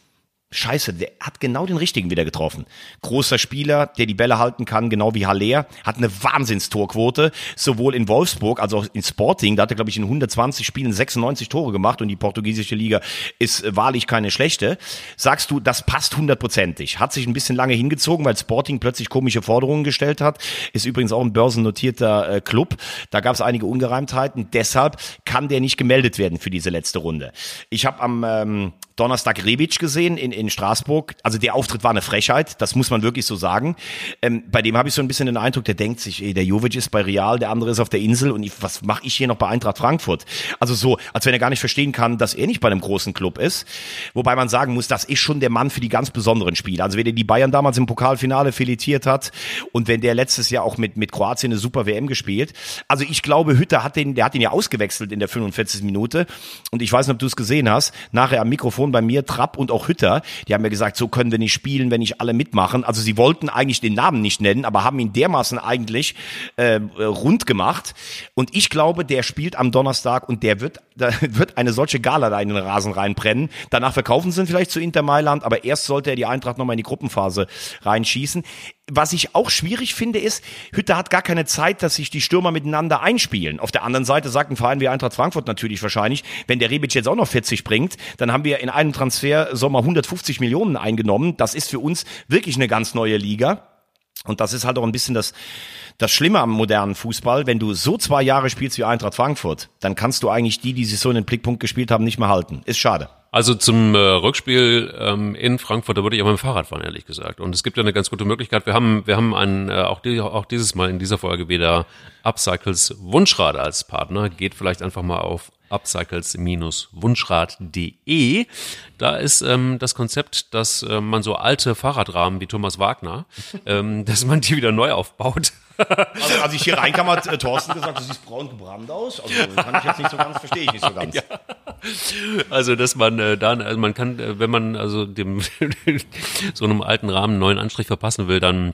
Scheiße, der hat genau den richtigen wieder getroffen. Großer Spieler, der die Bälle halten kann, genau wie Haller, hat eine Wahnsinnstorquote, sowohl in Wolfsburg als auch in Sporting. Da hat er, glaube ich, in 120 Spielen 96 Tore gemacht und die portugiesische Liga ist äh, wahrlich keine schlechte. Sagst du, das passt hundertprozentig. Hat sich ein bisschen lange hingezogen, weil Sporting plötzlich komische Forderungen gestellt hat. Ist übrigens auch ein börsennotierter äh, Club. Da gab es einige Ungereimtheiten. Deshalb kann der nicht gemeldet werden für diese letzte Runde. Ich habe am ähm, Donnerstag Rebic gesehen in, in Straßburg. Also der Auftritt war eine Frechheit, das muss man wirklich so sagen. Ähm, bei dem habe ich so ein bisschen den Eindruck, der denkt sich, ey, der Jovic ist bei Real, der andere ist auf der Insel und ich, was mache ich hier noch bei Eintracht Frankfurt? Also so, als wenn er gar nicht verstehen kann, dass er nicht bei einem großen Club ist. Wobei man sagen muss, das ist schon der Mann für die ganz besonderen Spiele. Also wenn er die Bayern damals im Pokalfinale filetiert hat und wenn der letztes Jahr auch mit, mit Kroatien eine super WM gespielt. Also ich glaube, Hütter hat den, der hat ihn ja ausgewechselt in der 45. Minute und ich weiß nicht, ob du es gesehen hast, nachher am Mikrofon bei mir, Trapp und auch Hütter, die haben ja gesagt, so können wir nicht spielen, wenn nicht alle mitmachen. Also sie wollten eigentlich den Namen nicht nennen, aber haben ihn dermaßen eigentlich äh, rund gemacht. Und ich glaube, der spielt am Donnerstag und der wird, da wird eine solche Gala da in den Rasen reinbrennen. Danach verkaufen sie ihn vielleicht zu Inter Mailand, aber erst sollte er die Eintracht nochmal in die Gruppenphase reinschießen. Was ich auch schwierig finde, ist, Hütter hat gar keine Zeit, dass sich die Stürmer miteinander einspielen. Auf der anderen Seite sagt ein Verein wie Eintracht Frankfurt natürlich wahrscheinlich, wenn der Rebic jetzt auch noch 40 bringt, dann haben wir in einem Transfer Sommer 150 Millionen eingenommen. Das ist für uns wirklich eine ganz neue Liga. Und das ist halt auch ein bisschen das, das Schlimme am modernen Fußball. Wenn du so zwei Jahre spielst wie Eintracht Frankfurt, dann kannst du eigentlich die, die sich so in den Blickpunkt gespielt haben, nicht mehr halten. Ist schade. Also zum äh, Rückspiel ähm, in Frankfurt, da würde ich auch mit dem Fahrrad fahren, ehrlich gesagt. Und es gibt ja eine ganz gute Möglichkeit. Wir haben, wir haben einen, äh, auch, die, auch dieses Mal in dieser Folge wieder Upcycles Wunschrad als Partner. Geht vielleicht einfach mal auf upcycles-wunschrad.de. Da ist ähm, das Konzept, dass äh, man so alte Fahrradrahmen wie Thomas Wagner, ähm, dass man die wieder neu aufbaut. Also als ich hier reinkam, hat äh, Thorsten gesagt, du siehst braun gebrannt aus. Also kann ich jetzt nicht so ganz, verstehe ich nicht so ganz. Also, dass man äh, dann, also man kann, äh, wenn man also dem so einem alten Rahmen einen neuen Anstrich verpassen will, dann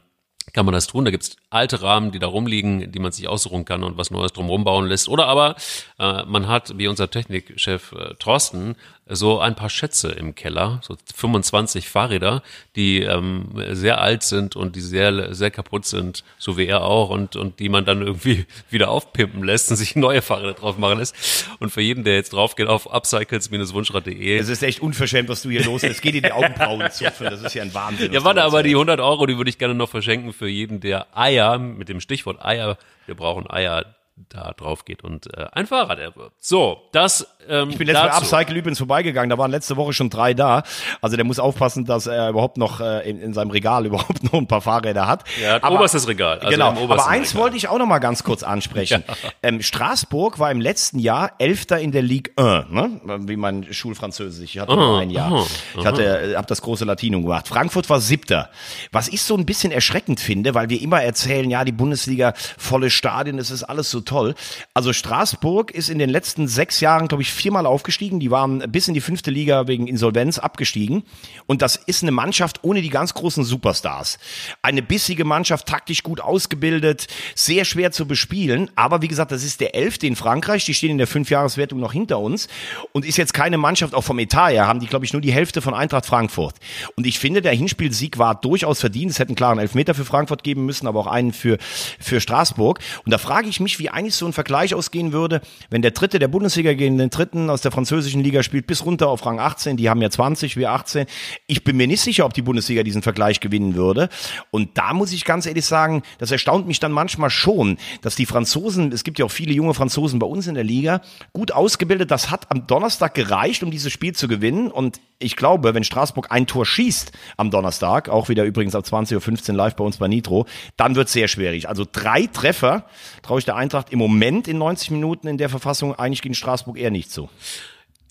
kann man das tun. Da gibt's alte Rahmen, die da rumliegen, die man sich aussuchen kann und was Neues drumherum bauen lässt. Oder aber äh, man hat, wie unser Technikchef äh, Thorsten, so ein paar Schätze im Keller, so 25 Fahrräder, die ähm, sehr alt sind und die sehr, sehr kaputt sind, so wie er auch, und, und die man dann irgendwie wieder aufpimpen lässt und sich neue Fahrräder drauf machen lässt. Und für jeden, der jetzt drauf geht auf upcycles-wunschrad.de. Es ist echt unverschämt, was du hier los Es geht in die Augenbrauen zupfen. Das ist ja ein Wahnsinn. Ja, warte, aber die 100 Euro, die würde ich gerne noch verschenken für jeden, der Eier, mit dem Stichwort Eier, wir brauchen Eier, da drauf geht und äh, ein Fahrrad erwirbt. So, das ähm, Ich bin letztes Mal Upcycle übrigens vorbeigegangen, da waren letzte Woche schon drei da. Also der muss aufpassen, dass er überhaupt noch äh, in, in seinem Regal überhaupt noch ein paar Fahrräder hat. Ja, aber, oberstes Regal. Also genau, aber eins Regal. wollte ich auch noch mal ganz kurz ansprechen. ja. ähm, Straßburg war im letzten Jahr Elfter in der Ligue 1, ne? wie mein Schulfranzösisch. Ich hatte oh, ein Jahr. Oh, ich hatte, äh, habe das große Latinum gemacht. Frankfurt war Siebter. Was ich so ein bisschen erschreckend finde, weil wir immer erzählen, ja, die Bundesliga, volle Stadien, das ist alles so toll. Also Straßburg ist in den letzten sechs Jahren, glaube ich, viermal aufgestiegen. Die waren bis in die fünfte Liga wegen Insolvenz abgestiegen. Und das ist eine Mannschaft ohne die ganz großen Superstars. Eine bissige Mannschaft, taktisch gut ausgebildet, sehr schwer zu bespielen. Aber wie gesagt, das ist der elfte in Frankreich. Die stehen in der Fünfjahreswertung noch hinter uns. Und ist jetzt keine Mannschaft, auch vom Etat her, haben die, glaube ich, nur die Hälfte von Eintracht Frankfurt. Und ich finde, der Hinspielsieg war durchaus verdient. Es hätte einen klaren Elfmeter für Frankfurt geben müssen, aber auch einen für, für Straßburg. Und da frage ich mich, wie eigentlich so ein Vergleich ausgehen würde, wenn der Dritte der Bundesliga gegen den Dritten aus der französischen Liga spielt, bis runter auf Rang 18. Die haben ja 20, wir 18. Ich bin mir nicht sicher, ob die Bundesliga diesen Vergleich gewinnen würde. Und da muss ich ganz ehrlich sagen, das erstaunt mich dann manchmal schon, dass die Franzosen, es gibt ja auch viele junge Franzosen bei uns in der Liga, gut ausgebildet. Das hat am Donnerstag gereicht, um dieses Spiel zu gewinnen. Und ich glaube, wenn Straßburg ein Tor schießt am Donnerstag, auch wieder übrigens ab 20.15 Uhr live bei uns bei Nitro, dann wird es sehr schwierig. Also drei Treffer traue ich der Eintracht im Moment in 90 Minuten in der Verfassung eigentlich gegen Straßburg eher nicht so.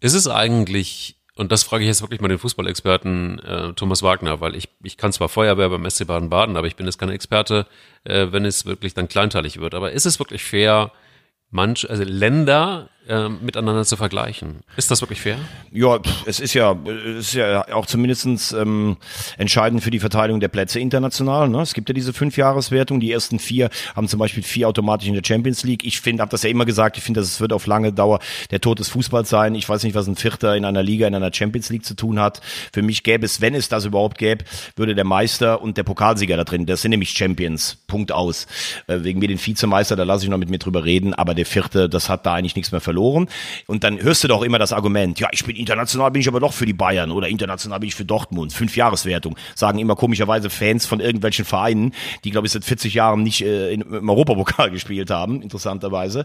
Ist es eigentlich, und das frage ich jetzt wirklich mal den Fußballexperten äh, Thomas Wagner, weil ich, ich kann zwar Feuerwehr beim SC Baden-Baden, aber ich bin jetzt kein Experte, äh, wenn es wirklich dann kleinteilig wird. Aber ist es wirklich fair, manch, also Länder äh, miteinander zu vergleichen. Ist das wirklich fair? Ja, es ist ja, es ist ja auch zumindestens ähm, entscheidend für die Verteilung der Plätze international. Ne? Es gibt ja diese Fünfjahreswertung. Die ersten vier haben zum Beispiel vier automatisch in der Champions League. Ich finde, habe das ja immer gesagt, ich finde, das wird auf lange Dauer der Tod des Fußballs sein. Ich weiß nicht, was ein Vierter in einer Liga, in einer Champions League zu tun hat. Für mich gäbe es, wenn es das überhaupt gäbe, würde der Meister und der Pokalsieger da drin, das sind nämlich Champions. Punkt aus. Äh, wegen mir den Vizemeister, da lasse ich noch mit mir drüber reden, aber der Vierte, das hat da eigentlich nichts mehr verloren. Und dann hörst du doch immer das Argument, ja, ich bin international, bin ich aber doch für die Bayern oder international bin ich für Dortmund. Fünfjahreswertung. Sagen immer komischerweise Fans von irgendwelchen Vereinen, die, glaube ich, seit 40 Jahren nicht äh, im Europapokal gespielt haben, interessanterweise.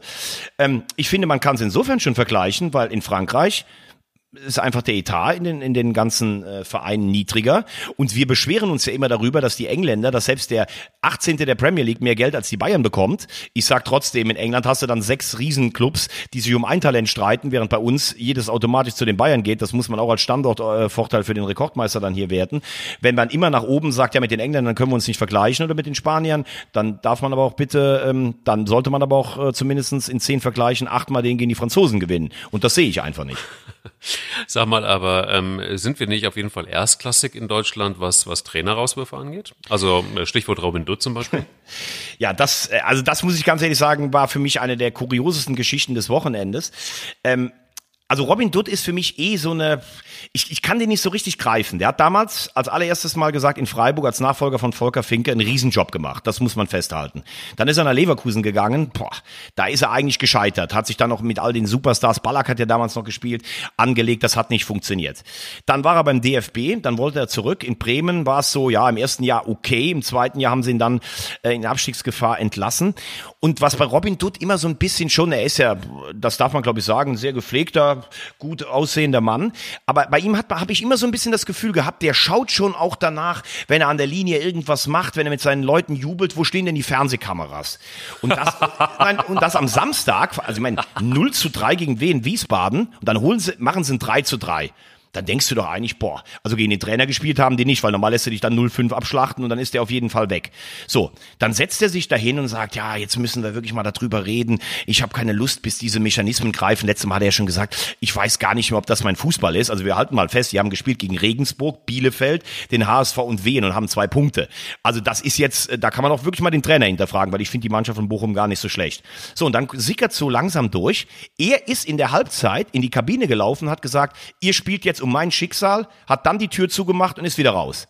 Ähm, ich finde, man kann es insofern schon vergleichen, weil in Frankreich ist einfach der Etat in den, in den ganzen äh, Vereinen niedriger. Und wir beschweren uns ja immer darüber, dass die Engländer, dass selbst der 18. der Premier League mehr Geld als die Bayern bekommt. Ich sag trotzdem, in England hast du dann sechs Riesenclubs, die sich um ein Talent streiten, während bei uns jedes automatisch zu den Bayern geht. Das muss man auch als Standortvorteil äh, für den Rekordmeister dann hier werten. Wenn man immer nach oben sagt, ja, mit den Engländern können wir uns nicht vergleichen oder mit den Spaniern, dann darf man aber auch bitte, ähm, dann sollte man aber auch äh, zumindest in zehn Vergleichen achtmal den gegen die Franzosen gewinnen. Und das sehe ich einfach nicht. Sag mal, aber ähm, sind wir nicht auf jeden Fall erstklassig in Deutschland, was, was Trainerauswürfe angeht? Also äh, Stichwort Robin Dutt zum Beispiel. Ja, das, äh, also das muss ich ganz ehrlich sagen, war für mich eine der kuriosesten Geschichten des Wochenendes. Ähm, also Robin Dutt ist für mich eh so eine, ich, ich kann den nicht so richtig greifen. Der hat damals als allererstes Mal gesagt, in Freiburg als Nachfolger von Volker Finke einen Riesenjob gemacht. Das muss man festhalten. Dann ist er nach Leverkusen gegangen. Boah, da ist er eigentlich gescheitert. Hat sich dann noch mit all den Superstars, Ballack hat ja damals noch gespielt, angelegt. Das hat nicht funktioniert. Dann war er beim DFB. Dann wollte er zurück. In Bremen war es so, ja, im ersten Jahr okay. Im zweiten Jahr haben sie ihn dann äh, in Abstiegsgefahr entlassen. Und was bei Robin Dutt immer so ein bisschen schon, er ist ja, das darf man glaube ich sagen, ein sehr gepflegter, gut aussehender Mann. Aber bei ihm habe ich immer so ein bisschen das Gefühl gehabt, der schaut schon auch danach, wenn er an der Linie irgendwas macht, wenn er mit seinen Leuten jubelt, wo stehen denn die Fernsehkameras? Und das, nein, und das am Samstag, also ich meine, 0 zu 3 gegen Wien Wiesbaden, und dann holen sie, machen sie ein 3 zu 3. dann denkst du doch eigentlich, boah, also gegen den Trainer gespielt haben die nicht, weil normal lässt du dich dann 0-5 abschlachten und dann ist der auf jeden Fall weg. So, dann setzt er sich dahin und sagt, ja, jetzt müssen wir wirklich mal darüber reden. Ich habe keine Lust, bis diese Mechanismen greifen. Letztes Mal hat er ja schon gesagt, ich weiß gar nicht mehr, ob das mein Fußball ist. Also wir halten mal fest, die haben gespielt gegen Regensburg, Bielefeld, den HSV und Wien und haben zwei Punkte. Also das ist jetzt, da kann man auch wirklich mal den Trainer hinterfragen, weil ich finde die Mannschaft von Bochum gar nicht so schlecht. So, und dann sickert so langsam durch. Er ist in der Halbzeit in die Kabine gelaufen, hat gesagt, ihr spielt jetzt um mein Schicksal, hat dann die Tür zugemacht und ist wieder raus.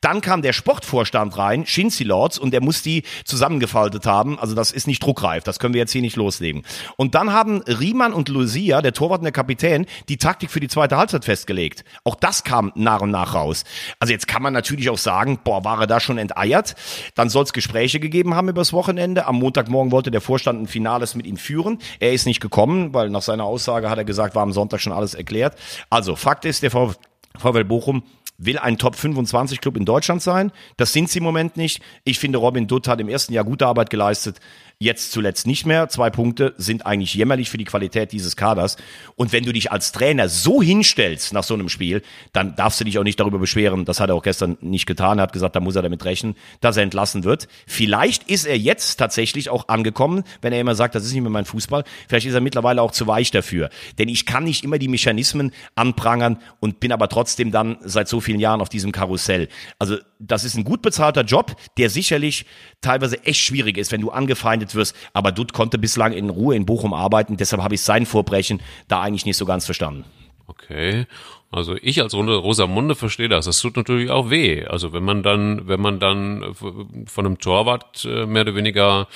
Dann kam der Sportvorstand rein, Shinzi Lords, und der muss die zusammengefaltet haben. Also das ist nicht druckreif, das können wir jetzt hier nicht loslegen. Und dann haben Riemann und Lucia, der Torwart und der Kapitän, die Taktik für die zweite Halbzeit festgelegt. Auch das kam nach und nach raus. Also jetzt kann man natürlich auch sagen, boah, war er da schon enteiert? Dann soll es Gespräche gegeben haben übers Wochenende. Am Montagmorgen wollte der Vorstand ein Finales mit ihm führen. Er ist nicht gekommen, weil nach seiner Aussage hat er gesagt, war am Sonntag schon alles erklärt. Also Fakt der VfL Bochum will ein Top 25 Club in Deutschland sein. Das sind sie im Moment nicht. Ich finde, Robin Dutt hat im ersten Jahr gute Arbeit geleistet. Jetzt zuletzt nicht mehr. Zwei Punkte sind eigentlich jämmerlich für die Qualität dieses Kaders. Und wenn du dich als Trainer so hinstellst nach so einem Spiel, dann darfst du dich auch nicht darüber beschweren. Das hat er auch gestern nicht getan. Er hat gesagt, da muss er damit rechnen, dass er entlassen wird. Vielleicht ist er jetzt tatsächlich auch angekommen, wenn er immer sagt, das ist nicht mehr mein Fußball. Vielleicht ist er mittlerweile auch zu weich dafür. Denn ich kann nicht immer die Mechanismen anprangern und bin aber trotzdem dann seit so vielen Jahren auf diesem Karussell. Also das ist ein gut bezahlter Job, der sicherlich teilweise echt schwierig ist, wenn du angefeindet wirst. Aber Dutt konnte bislang in Ruhe in Bochum arbeiten, deshalb habe ich sein Vorbrechen da eigentlich nicht so ganz verstanden. Okay. Also ich als Rosamunde verstehe das. Das tut natürlich auch weh. Also wenn man dann, wenn man dann von einem Torwart äh, mehr oder weniger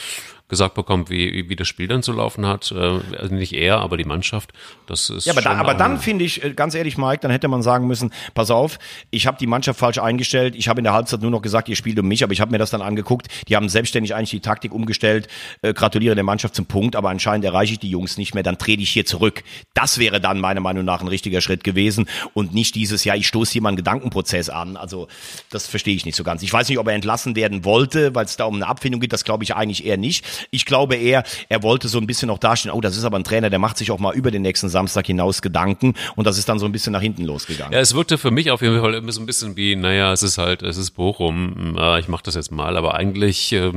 gesagt bekommt, wie, wie das Spiel dann zu laufen hat. Äh, also nicht er, aber die Mannschaft. Das ist ja, aber, da, aber dann finde ich, äh, ganz ehrlich, Mike, dann hätte man sagen müssen, pass auf, ich habe die Mannschaft falsch eingestellt. Ich habe in der Halbzeit nur noch gesagt, ihr spielt um mich, aber ich habe mir das dann angeguckt. Die haben selbstständig eigentlich die Taktik umgestellt. Äh, gratuliere der Mannschaft zum Punkt, aber anscheinend erreiche ich die Jungs nicht mehr. Dann trete ich hier zurück. Das wäre dann meiner Meinung nach ein richtiger Schritt gewesen und nicht dieses, ja, ich stoße hier mal einen Gedankenprozess an. Also das verstehe ich nicht so ganz. Ich weiß nicht, ob er entlassen werden wollte, weil es da um eine Abfindung geht. Das glaube ich eigentlich eher nicht. Ich glaube eher, er wollte so ein bisschen noch dastehen, oh, das ist aber ein Trainer, der macht sich auch mal über den nächsten Samstag hinaus Gedanken. Und das ist dann so ein bisschen nach hinten losgegangen. Ja, es wirkte für mich auf jeden Fall immer so ein bisschen wie, naja, es ist halt, es ist Bochum, ich mache das jetzt mal, aber eigentlich äh,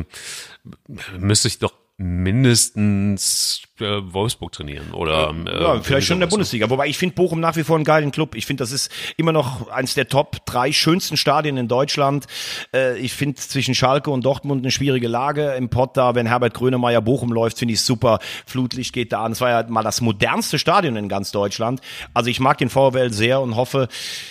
müsste ich doch mindestens äh, Wolfsburg trainieren oder äh, ja, vielleicht schon in der Bundesliga. Wobei ich finde Bochum nach wie vor einen geilen Club. Ich finde, das ist immer noch eins der Top drei schönsten Stadien in Deutschland. Äh, ich finde zwischen Schalke und Dortmund eine schwierige Lage im Pott da. Wenn Herbert Grönemeyer Bochum läuft, finde ich super. Flutlicht geht da an. Es war ja mal das modernste Stadion in ganz Deutschland. Also ich mag den VfL sehr und hoffe,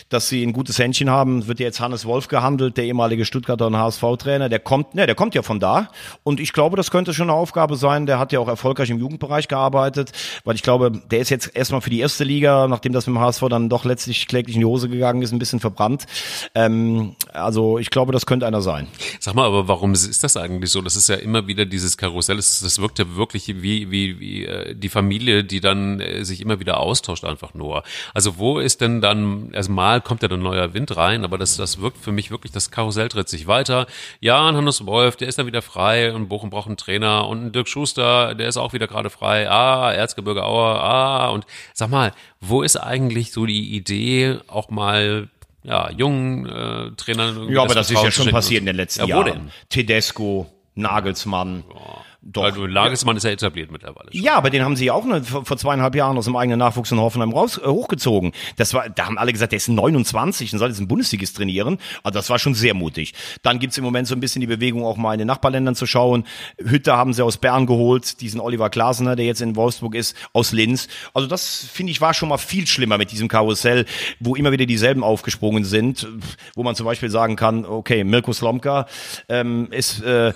dass sie ein gutes Händchen haben. Wird ja jetzt Hannes Wolf gehandelt, der ehemalige Stuttgarter und HSV-Trainer. Der kommt, ne, der kommt ja von da. Und ich glaube, das könnte schon eine Aufgabe sein. Der hat ja auch erfolgreich im Jugendbereich gearbeitet, weil ich glaube, der ist jetzt erstmal für die erste Liga, nachdem das mit dem HSV dann doch letztlich kläglich in die Hose gegangen ist, ein bisschen verbrannt. Ähm, also ich glaube, das könnte einer sein. Sag mal, aber warum ist das eigentlich so? Das ist ja immer wieder dieses Karussell. Das, wirkt ja wirklich wie, wie, wie äh, die Familie, die dann äh, sich immer wieder austauscht einfach nur. Also wo ist denn dann, also mal kommt ja dann neuer Wind rein, aber das, das wirkt für mich wirklich, das Karussell tritt sich weiter. Ja, und Hannes Wolf, der ist dann wieder frei und Bochum braucht einen Trainer und ein Dirk Schuster, der ist auch wieder gerade frei. Ah, Erzgebirge Auer, ah, und sag mal, wo ist eigentlich so die Idee, auch mal ja, jungen äh, Trainern. Ja, aber das, das ist ja schon passiert in den letzten ja, Jahren. Tedesco, Nagelsmann. Ja. Doch. Also Lagesmann ist ja etabliert mittlerweile. Schon. Ja, aber den haben sie ja auch nur vor zweieinhalb Jahren aus dem eigenen Nachwuchs in Hoffenheim raus, äh, hochgezogen. Das war, da haben alle gesagt, der ist 29 und soll jetzt ein Bundesligist trainieren. Also das war schon sehr mutig. Dann gibt's im Moment so ein bisschen die Bewegung, auch mal in den Nachbarländern zu schauen. Hütte haben sie aus Bern geholt, diesen Oliver Klasener, der jetzt in Wolfsburg ist, aus Linz. Also das, finde ich, war schon mal viel schlimmer mit diesem Karussell, wo immer wieder dieselben aufgesprungen sind, wo man zum Beispiel sagen kann, okay, Mirko Slomka ähm, ist, äh,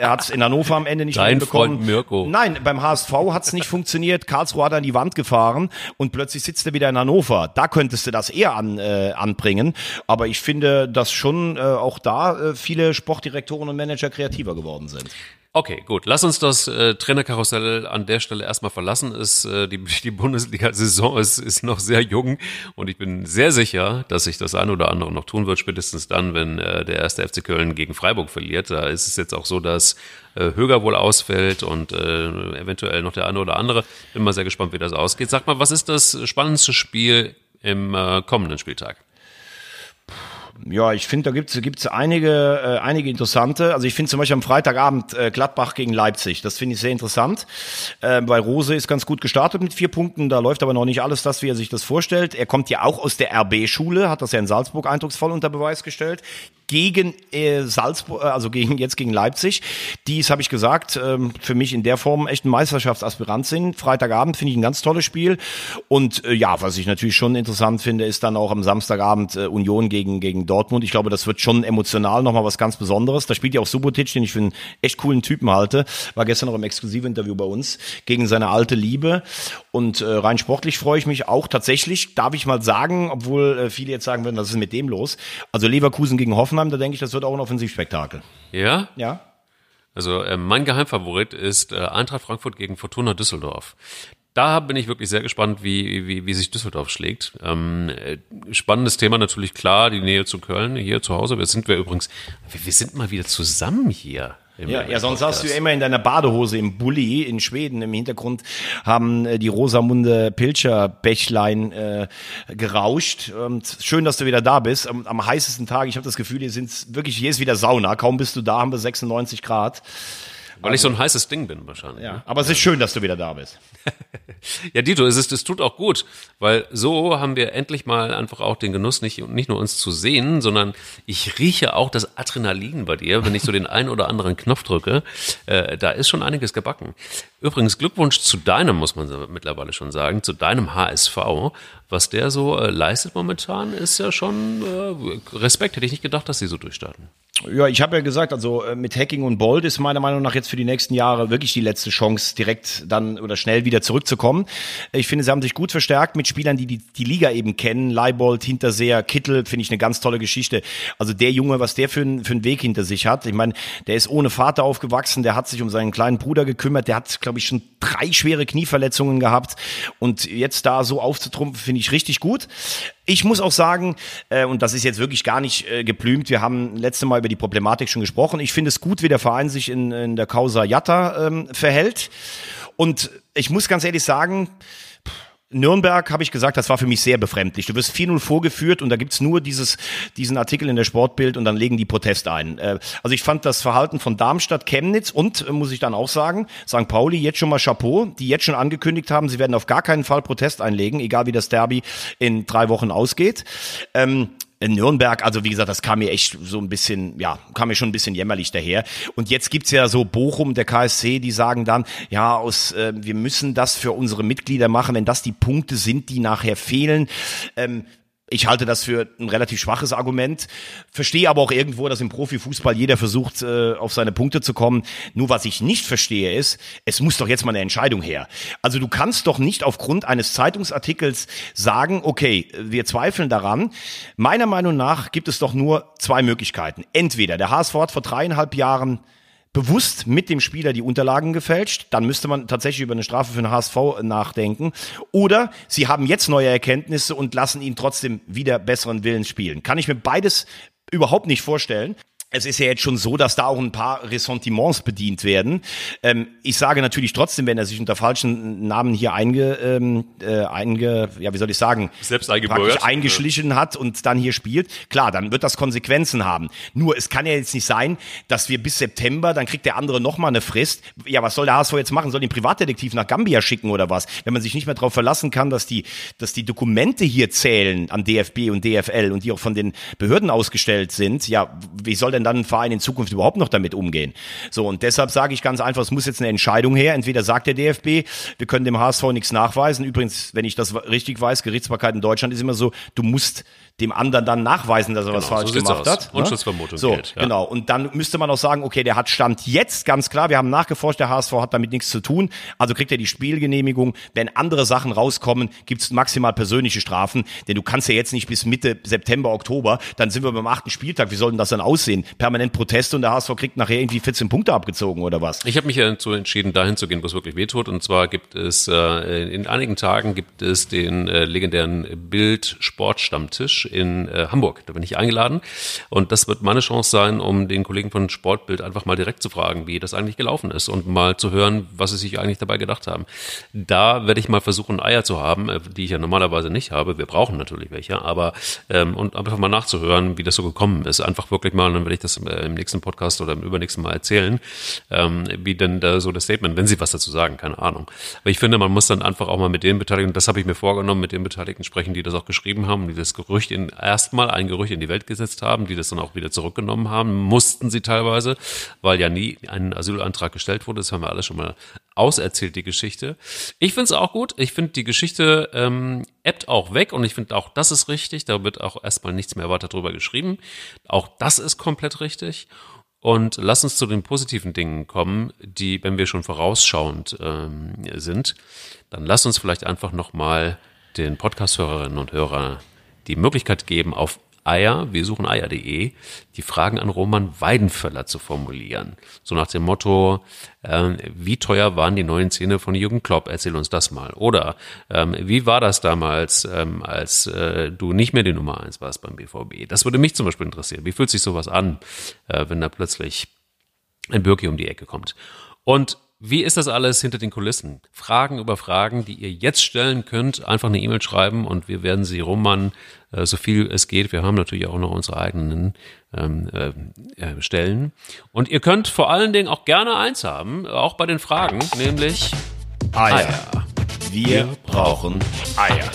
er hat's in Hannover am Ende nicht Dein Freund Mirko. Nein, beim HSV hat es nicht funktioniert. Karlsruhe hat an die Wand gefahren und plötzlich sitzt er wieder in Hannover. Da könntest du das eher an, äh, anbringen. Aber ich finde, dass schon äh, auch da äh, viele Sportdirektoren und Manager kreativer geworden sind. Okay, gut. Lass uns das äh, Trainerkarussell an der Stelle erstmal verlassen. Ist, äh, die die Bundesliga-Saison ist, ist noch sehr jung und ich bin sehr sicher, dass sich das eine oder andere noch tun wird, spätestens dann, wenn äh, der erste FC Köln gegen Freiburg verliert. Da ist es jetzt auch so, dass äh, Höger wohl ausfällt und äh, eventuell noch der eine oder andere. Bin mal sehr gespannt, wie das ausgeht. Sag mal, was ist das spannendste Spiel im äh, kommenden Spieltag? Ja, ich finde, da gibt's gibt's einige, äh, einige interessante. Also ich finde zum Beispiel am Freitagabend äh, Gladbach gegen Leipzig. Das finde ich sehr interessant, äh, weil Rose ist ganz gut gestartet mit vier Punkten. Da läuft aber noch nicht alles das, wie er sich das vorstellt. Er kommt ja auch aus der RB-Schule, hat das ja in Salzburg eindrucksvoll unter Beweis gestellt gegen äh, Salzburg, äh, also gegen jetzt gegen Leipzig, die es, habe ich gesagt, ähm, für mich in der Form echt ein Meisterschaftsaspirant sind. Freitagabend finde ich ein ganz tolles Spiel. Und äh, ja, was ich natürlich schon interessant finde, ist dann auch am Samstagabend äh, Union gegen, gegen Dortmund. Ich glaube, das wird schon emotional nochmal was ganz Besonderes. Da spielt ja auch Subotic, den ich für einen echt coolen Typen halte. War gestern noch im Exklusivinterview bei uns, gegen seine alte Liebe. Und äh, rein sportlich freue ich mich auch tatsächlich, darf ich mal sagen, obwohl äh, viele jetzt sagen würden, was ist mit dem los? Also Leverkusen gegen Hoffenheim da denke ich, das wird auch ein Offensivspektakel. Ja? Ja. Also äh, mein Geheimfavorit ist äh, Eintracht Frankfurt gegen Fortuna Düsseldorf. Da bin ich wirklich sehr gespannt, wie, wie, wie sich Düsseldorf schlägt. Ähm, äh, spannendes Thema natürlich klar, die Nähe zu Köln, hier zu Hause. Wir sind wir übrigens, wir, wir sind mal wieder zusammen hier. Ja, ja, sonst hast du immer in deiner Badehose im Bulli in Schweden im Hintergrund haben äh, die Rosamunde Pilcher Bächlein äh, gerauscht. Und schön, dass du wieder da bist. Am, am heißesten Tag, ich habe das Gefühl, hier sind wirklich, hier ist wieder Sauna. Kaum bist du da, haben wir 96 Grad. Weil ich so ein heißes Ding bin wahrscheinlich. Ja, aber es ist schön, dass du wieder da bist. ja, Dito, es, ist, es tut auch gut, weil so haben wir endlich mal einfach auch den Genuss, nicht, nicht nur uns zu sehen, sondern ich rieche auch das Adrenalin bei dir, wenn ich so den einen oder anderen Knopf drücke. Äh, da ist schon einiges gebacken. Übrigens, Glückwunsch zu deinem, muss man mittlerweile schon sagen, zu deinem HSV. Was der so äh, leistet momentan, ist ja schon äh, Respekt. Hätte ich nicht gedacht, dass sie so durchstarten. Ja, ich habe ja gesagt, also äh, mit Hacking und Bold ist meiner Meinung nach jetzt für die nächsten Jahre wirklich die letzte Chance, direkt dann oder schnell wieder zurückzukommen. Ich finde, sie haben sich gut verstärkt mit Spielern, die die, die Liga eben kennen. Leibold, Hinterseher, Kittel, finde ich eine ganz tolle Geschichte. Also der Junge, was der für, für einen Weg hinter sich hat. Ich meine, der ist ohne Vater aufgewachsen, der hat sich um seinen kleinen Bruder gekümmert, der hat, glaube ich, schon drei schwere Knieverletzungen gehabt. Und jetzt da so aufzutrumpfen, finde ich richtig gut. Ich muss auch sagen, äh, und das ist jetzt wirklich gar nicht äh, geplümt, wir haben letzte Mal über die Problematik schon gesprochen. Ich finde es gut, wie der Verein sich in, in der Causa Jatta ähm, verhält. Und ich muss ganz ehrlich sagen, Nürnberg habe ich gesagt, das war für mich sehr befremdlich. Du wirst 4-0 vorgeführt und da gibt's nur dieses, diesen Artikel in der Sportbild und dann legen die Protest ein. Äh, also ich fand das Verhalten von Darmstadt, Chemnitz und, äh, muss ich dann auch sagen, St. Pauli jetzt schon mal Chapeau, die jetzt schon angekündigt haben, sie werden auf gar keinen Fall Protest einlegen, egal wie das Derby in drei Wochen ausgeht. Ähm, in Nürnberg, also wie gesagt, das kam mir echt so ein bisschen, ja, kam mir schon ein bisschen jämmerlich daher. Und jetzt gibt's ja so Bochum, der KSC, die sagen dann, ja, aus, äh, wir müssen das für unsere Mitglieder machen, wenn das die Punkte sind, die nachher fehlen. Ähm, ich halte das für ein relativ schwaches Argument, verstehe aber auch irgendwo, dass im Profifußball jeder versucht, äh, auf seine Punkte zu kommen. Nur was ich nicht verstehe ist, es muss doch jetzt mal eine Entscheidung her. Also du kannst doch nicht aufgrund eines Zeitungsartikels sagen, okay, wir zweifeln daran. Meiner Meinung nach gibt es doch nur zwei Möglichkeiten. Entweder der HSV hat vor dreieinhalb Jahren bewusst mit dem Spieler die Unterlagen gefälscht, dann müsste man tatsächlich über eine Strafe für den HSV nachdenken. Oder sie haben jetzt neue Erkenntnisse und lassen ihn trotzdem wieder besseren Willens spielen. Kann ich mir beides überhaupt nicht vorstellen es ist ja jetzt schon so, dass da auch ein paar Ressentiments bedient werden. Ähm, ich sage natürlich trotzdem, wenn er sich unter falschen Namen hier einge, ähm, äh, einge ja, wie soll ich sagen, selbst eingebürgert eingeschlichen hat und dann hier spielt, klar, dann wird das Konsequenzen haben. Nur es kann ja jetzt nicht sein, dass wir bis September, dann kriegt der andere noch mal eine Frist. Ja, was soll der HSV jetzt machen? Soll den Privatdetektiv nach Gambia schicken oder was? Wenn man sich nicht mehr darauf verlassen kann, dass die, dass die Dokumente hier zählen an DFB und DFL und die auch von den Behörden ausgestellt sind, ja, wie soll denn denn dann ein Verein in Zukunft überhaupt noch damit umgehen? So, und deshalb sage ich ganz einfach, es muss jetzt eine Entscheidung her. Entweder sagt der DFB, wir können dem HSV nichts nachweisen. Übrigens, wenn ich das richtig weiß, Gerichtsbarkeit in Deutschland ist immer so, du musst dem anderen dann nachweisen, dass er genau, was falsch so gemacht aus. hat. Ne? Unschutzvermutung so, gilt, ja. genau. Und dann müsste man auch sagen, okay, der hat Stand jetzt, ganz klar, wir haben nachgeforscht, der HSV hat damit nichts zu tun, also kriegt er die Spielgenehmigung. Wenn andere Sachen rauskommen, gibt's maximal persönliche Strafen, denn du kannst ja jetzt nicht bis Mitte September, Oktober, dann sind wir beim achten Spieltag, wie soll denn das dann aussehen? Permanent Proteste und der HSV kriegt nachher irgendwie 14 Punkte abgezogen oder was? Ich habe mich ja dazu entschieden, dahin zu gehen, wo es wirklich wehtut. Und zwar gibt es, äh, in einigen Tagen gibt es den äh, legendären Bild-Sportstammtisch Stammtisch in äh, Hamburg. Da bin ich eingeladen. Und das wird meine Chance sein, um den Kollegen von Sportbild einfach mal direkt zu fragen, wie das eigentlich gelaufen ist und mal zu hören, was sie sich eigentlich dabei gedacht haben. Da werde ich mal versuchen, Eier zu haben, äh, die ich ja normalerweise nicht habe. Wir brauchen natürlich welche, aber ähm, und einfach mal nachzuhören, wie das so gekommen ist. Einfach wirklich mal, dann werde ich das äh, im nächsten Podcast oder im übernächsten Mal erzählen, ähm, wie denn da so das Statement, wenn sie was dazu sagen, keine Ahnung. Aber ich finde, man muss dann einfach auch mal mit den Beteiligten, das habe ich mir vorgenommen, mit den Beteiligten sprechen, die das auch geschrieben haben, die das Gerücht in erstmal ein Gerücht in die Welt gesetzt haben, die das dann auch wieder zurückgenommen haben, mussten sie teilweise, weil ja nie ein Asylantrag gestellt wurde. Das haben wir alle schon mal auserzählt, die Geschichte. Ich finde es auch gut. Ich finde, die Geschichte ähm, auch weg und ich finde auch, das ist richtig. Da wird auch erstmal nichts mehr weiter drüber geschrieben. Auch das ist komplett richtig. Und lass uns zu den positiven Dingen kommen, die, wenn wir schon vorausschauend ähm, sind, dann lass uns vielleicht einfach nochmal den Podcast-Hörerinnen und Hörern die Möglichkeit geben, auf Eier, wir suchen Eier.de, die Fragen an Roman Weidenfeller zu formulieren. So nach dem Motto, ähm, wie teuer waren die neuen Zähne von Jürgen Klopp? Erzähl uns das mal. Oder ähm, wie war das damals, ähm, als äh, du nicht mehr die Nummer eins warst beim BVB? Das würde mich zum Beispiel interessieren. Wie fühlt sich sowas an, äh, wenn da plötzlich ein Birki um die Ecke kommt? Und wie ist das alles hinter den Kulissen? Fragen über Fragen, die ihr jetzt stellen könnt, einfach eine E-Mail schreiben und wir werden sie Roman äh, so viel es geht. Wir haben natürlich auch noch unsere eigenen ähm, äh, äh, Stellen. Und ihr könnt vor allen Dingen auch gerne eins haben, auch bei den Fragen, nämlich Eier. Eier. Wir brauchen Eier.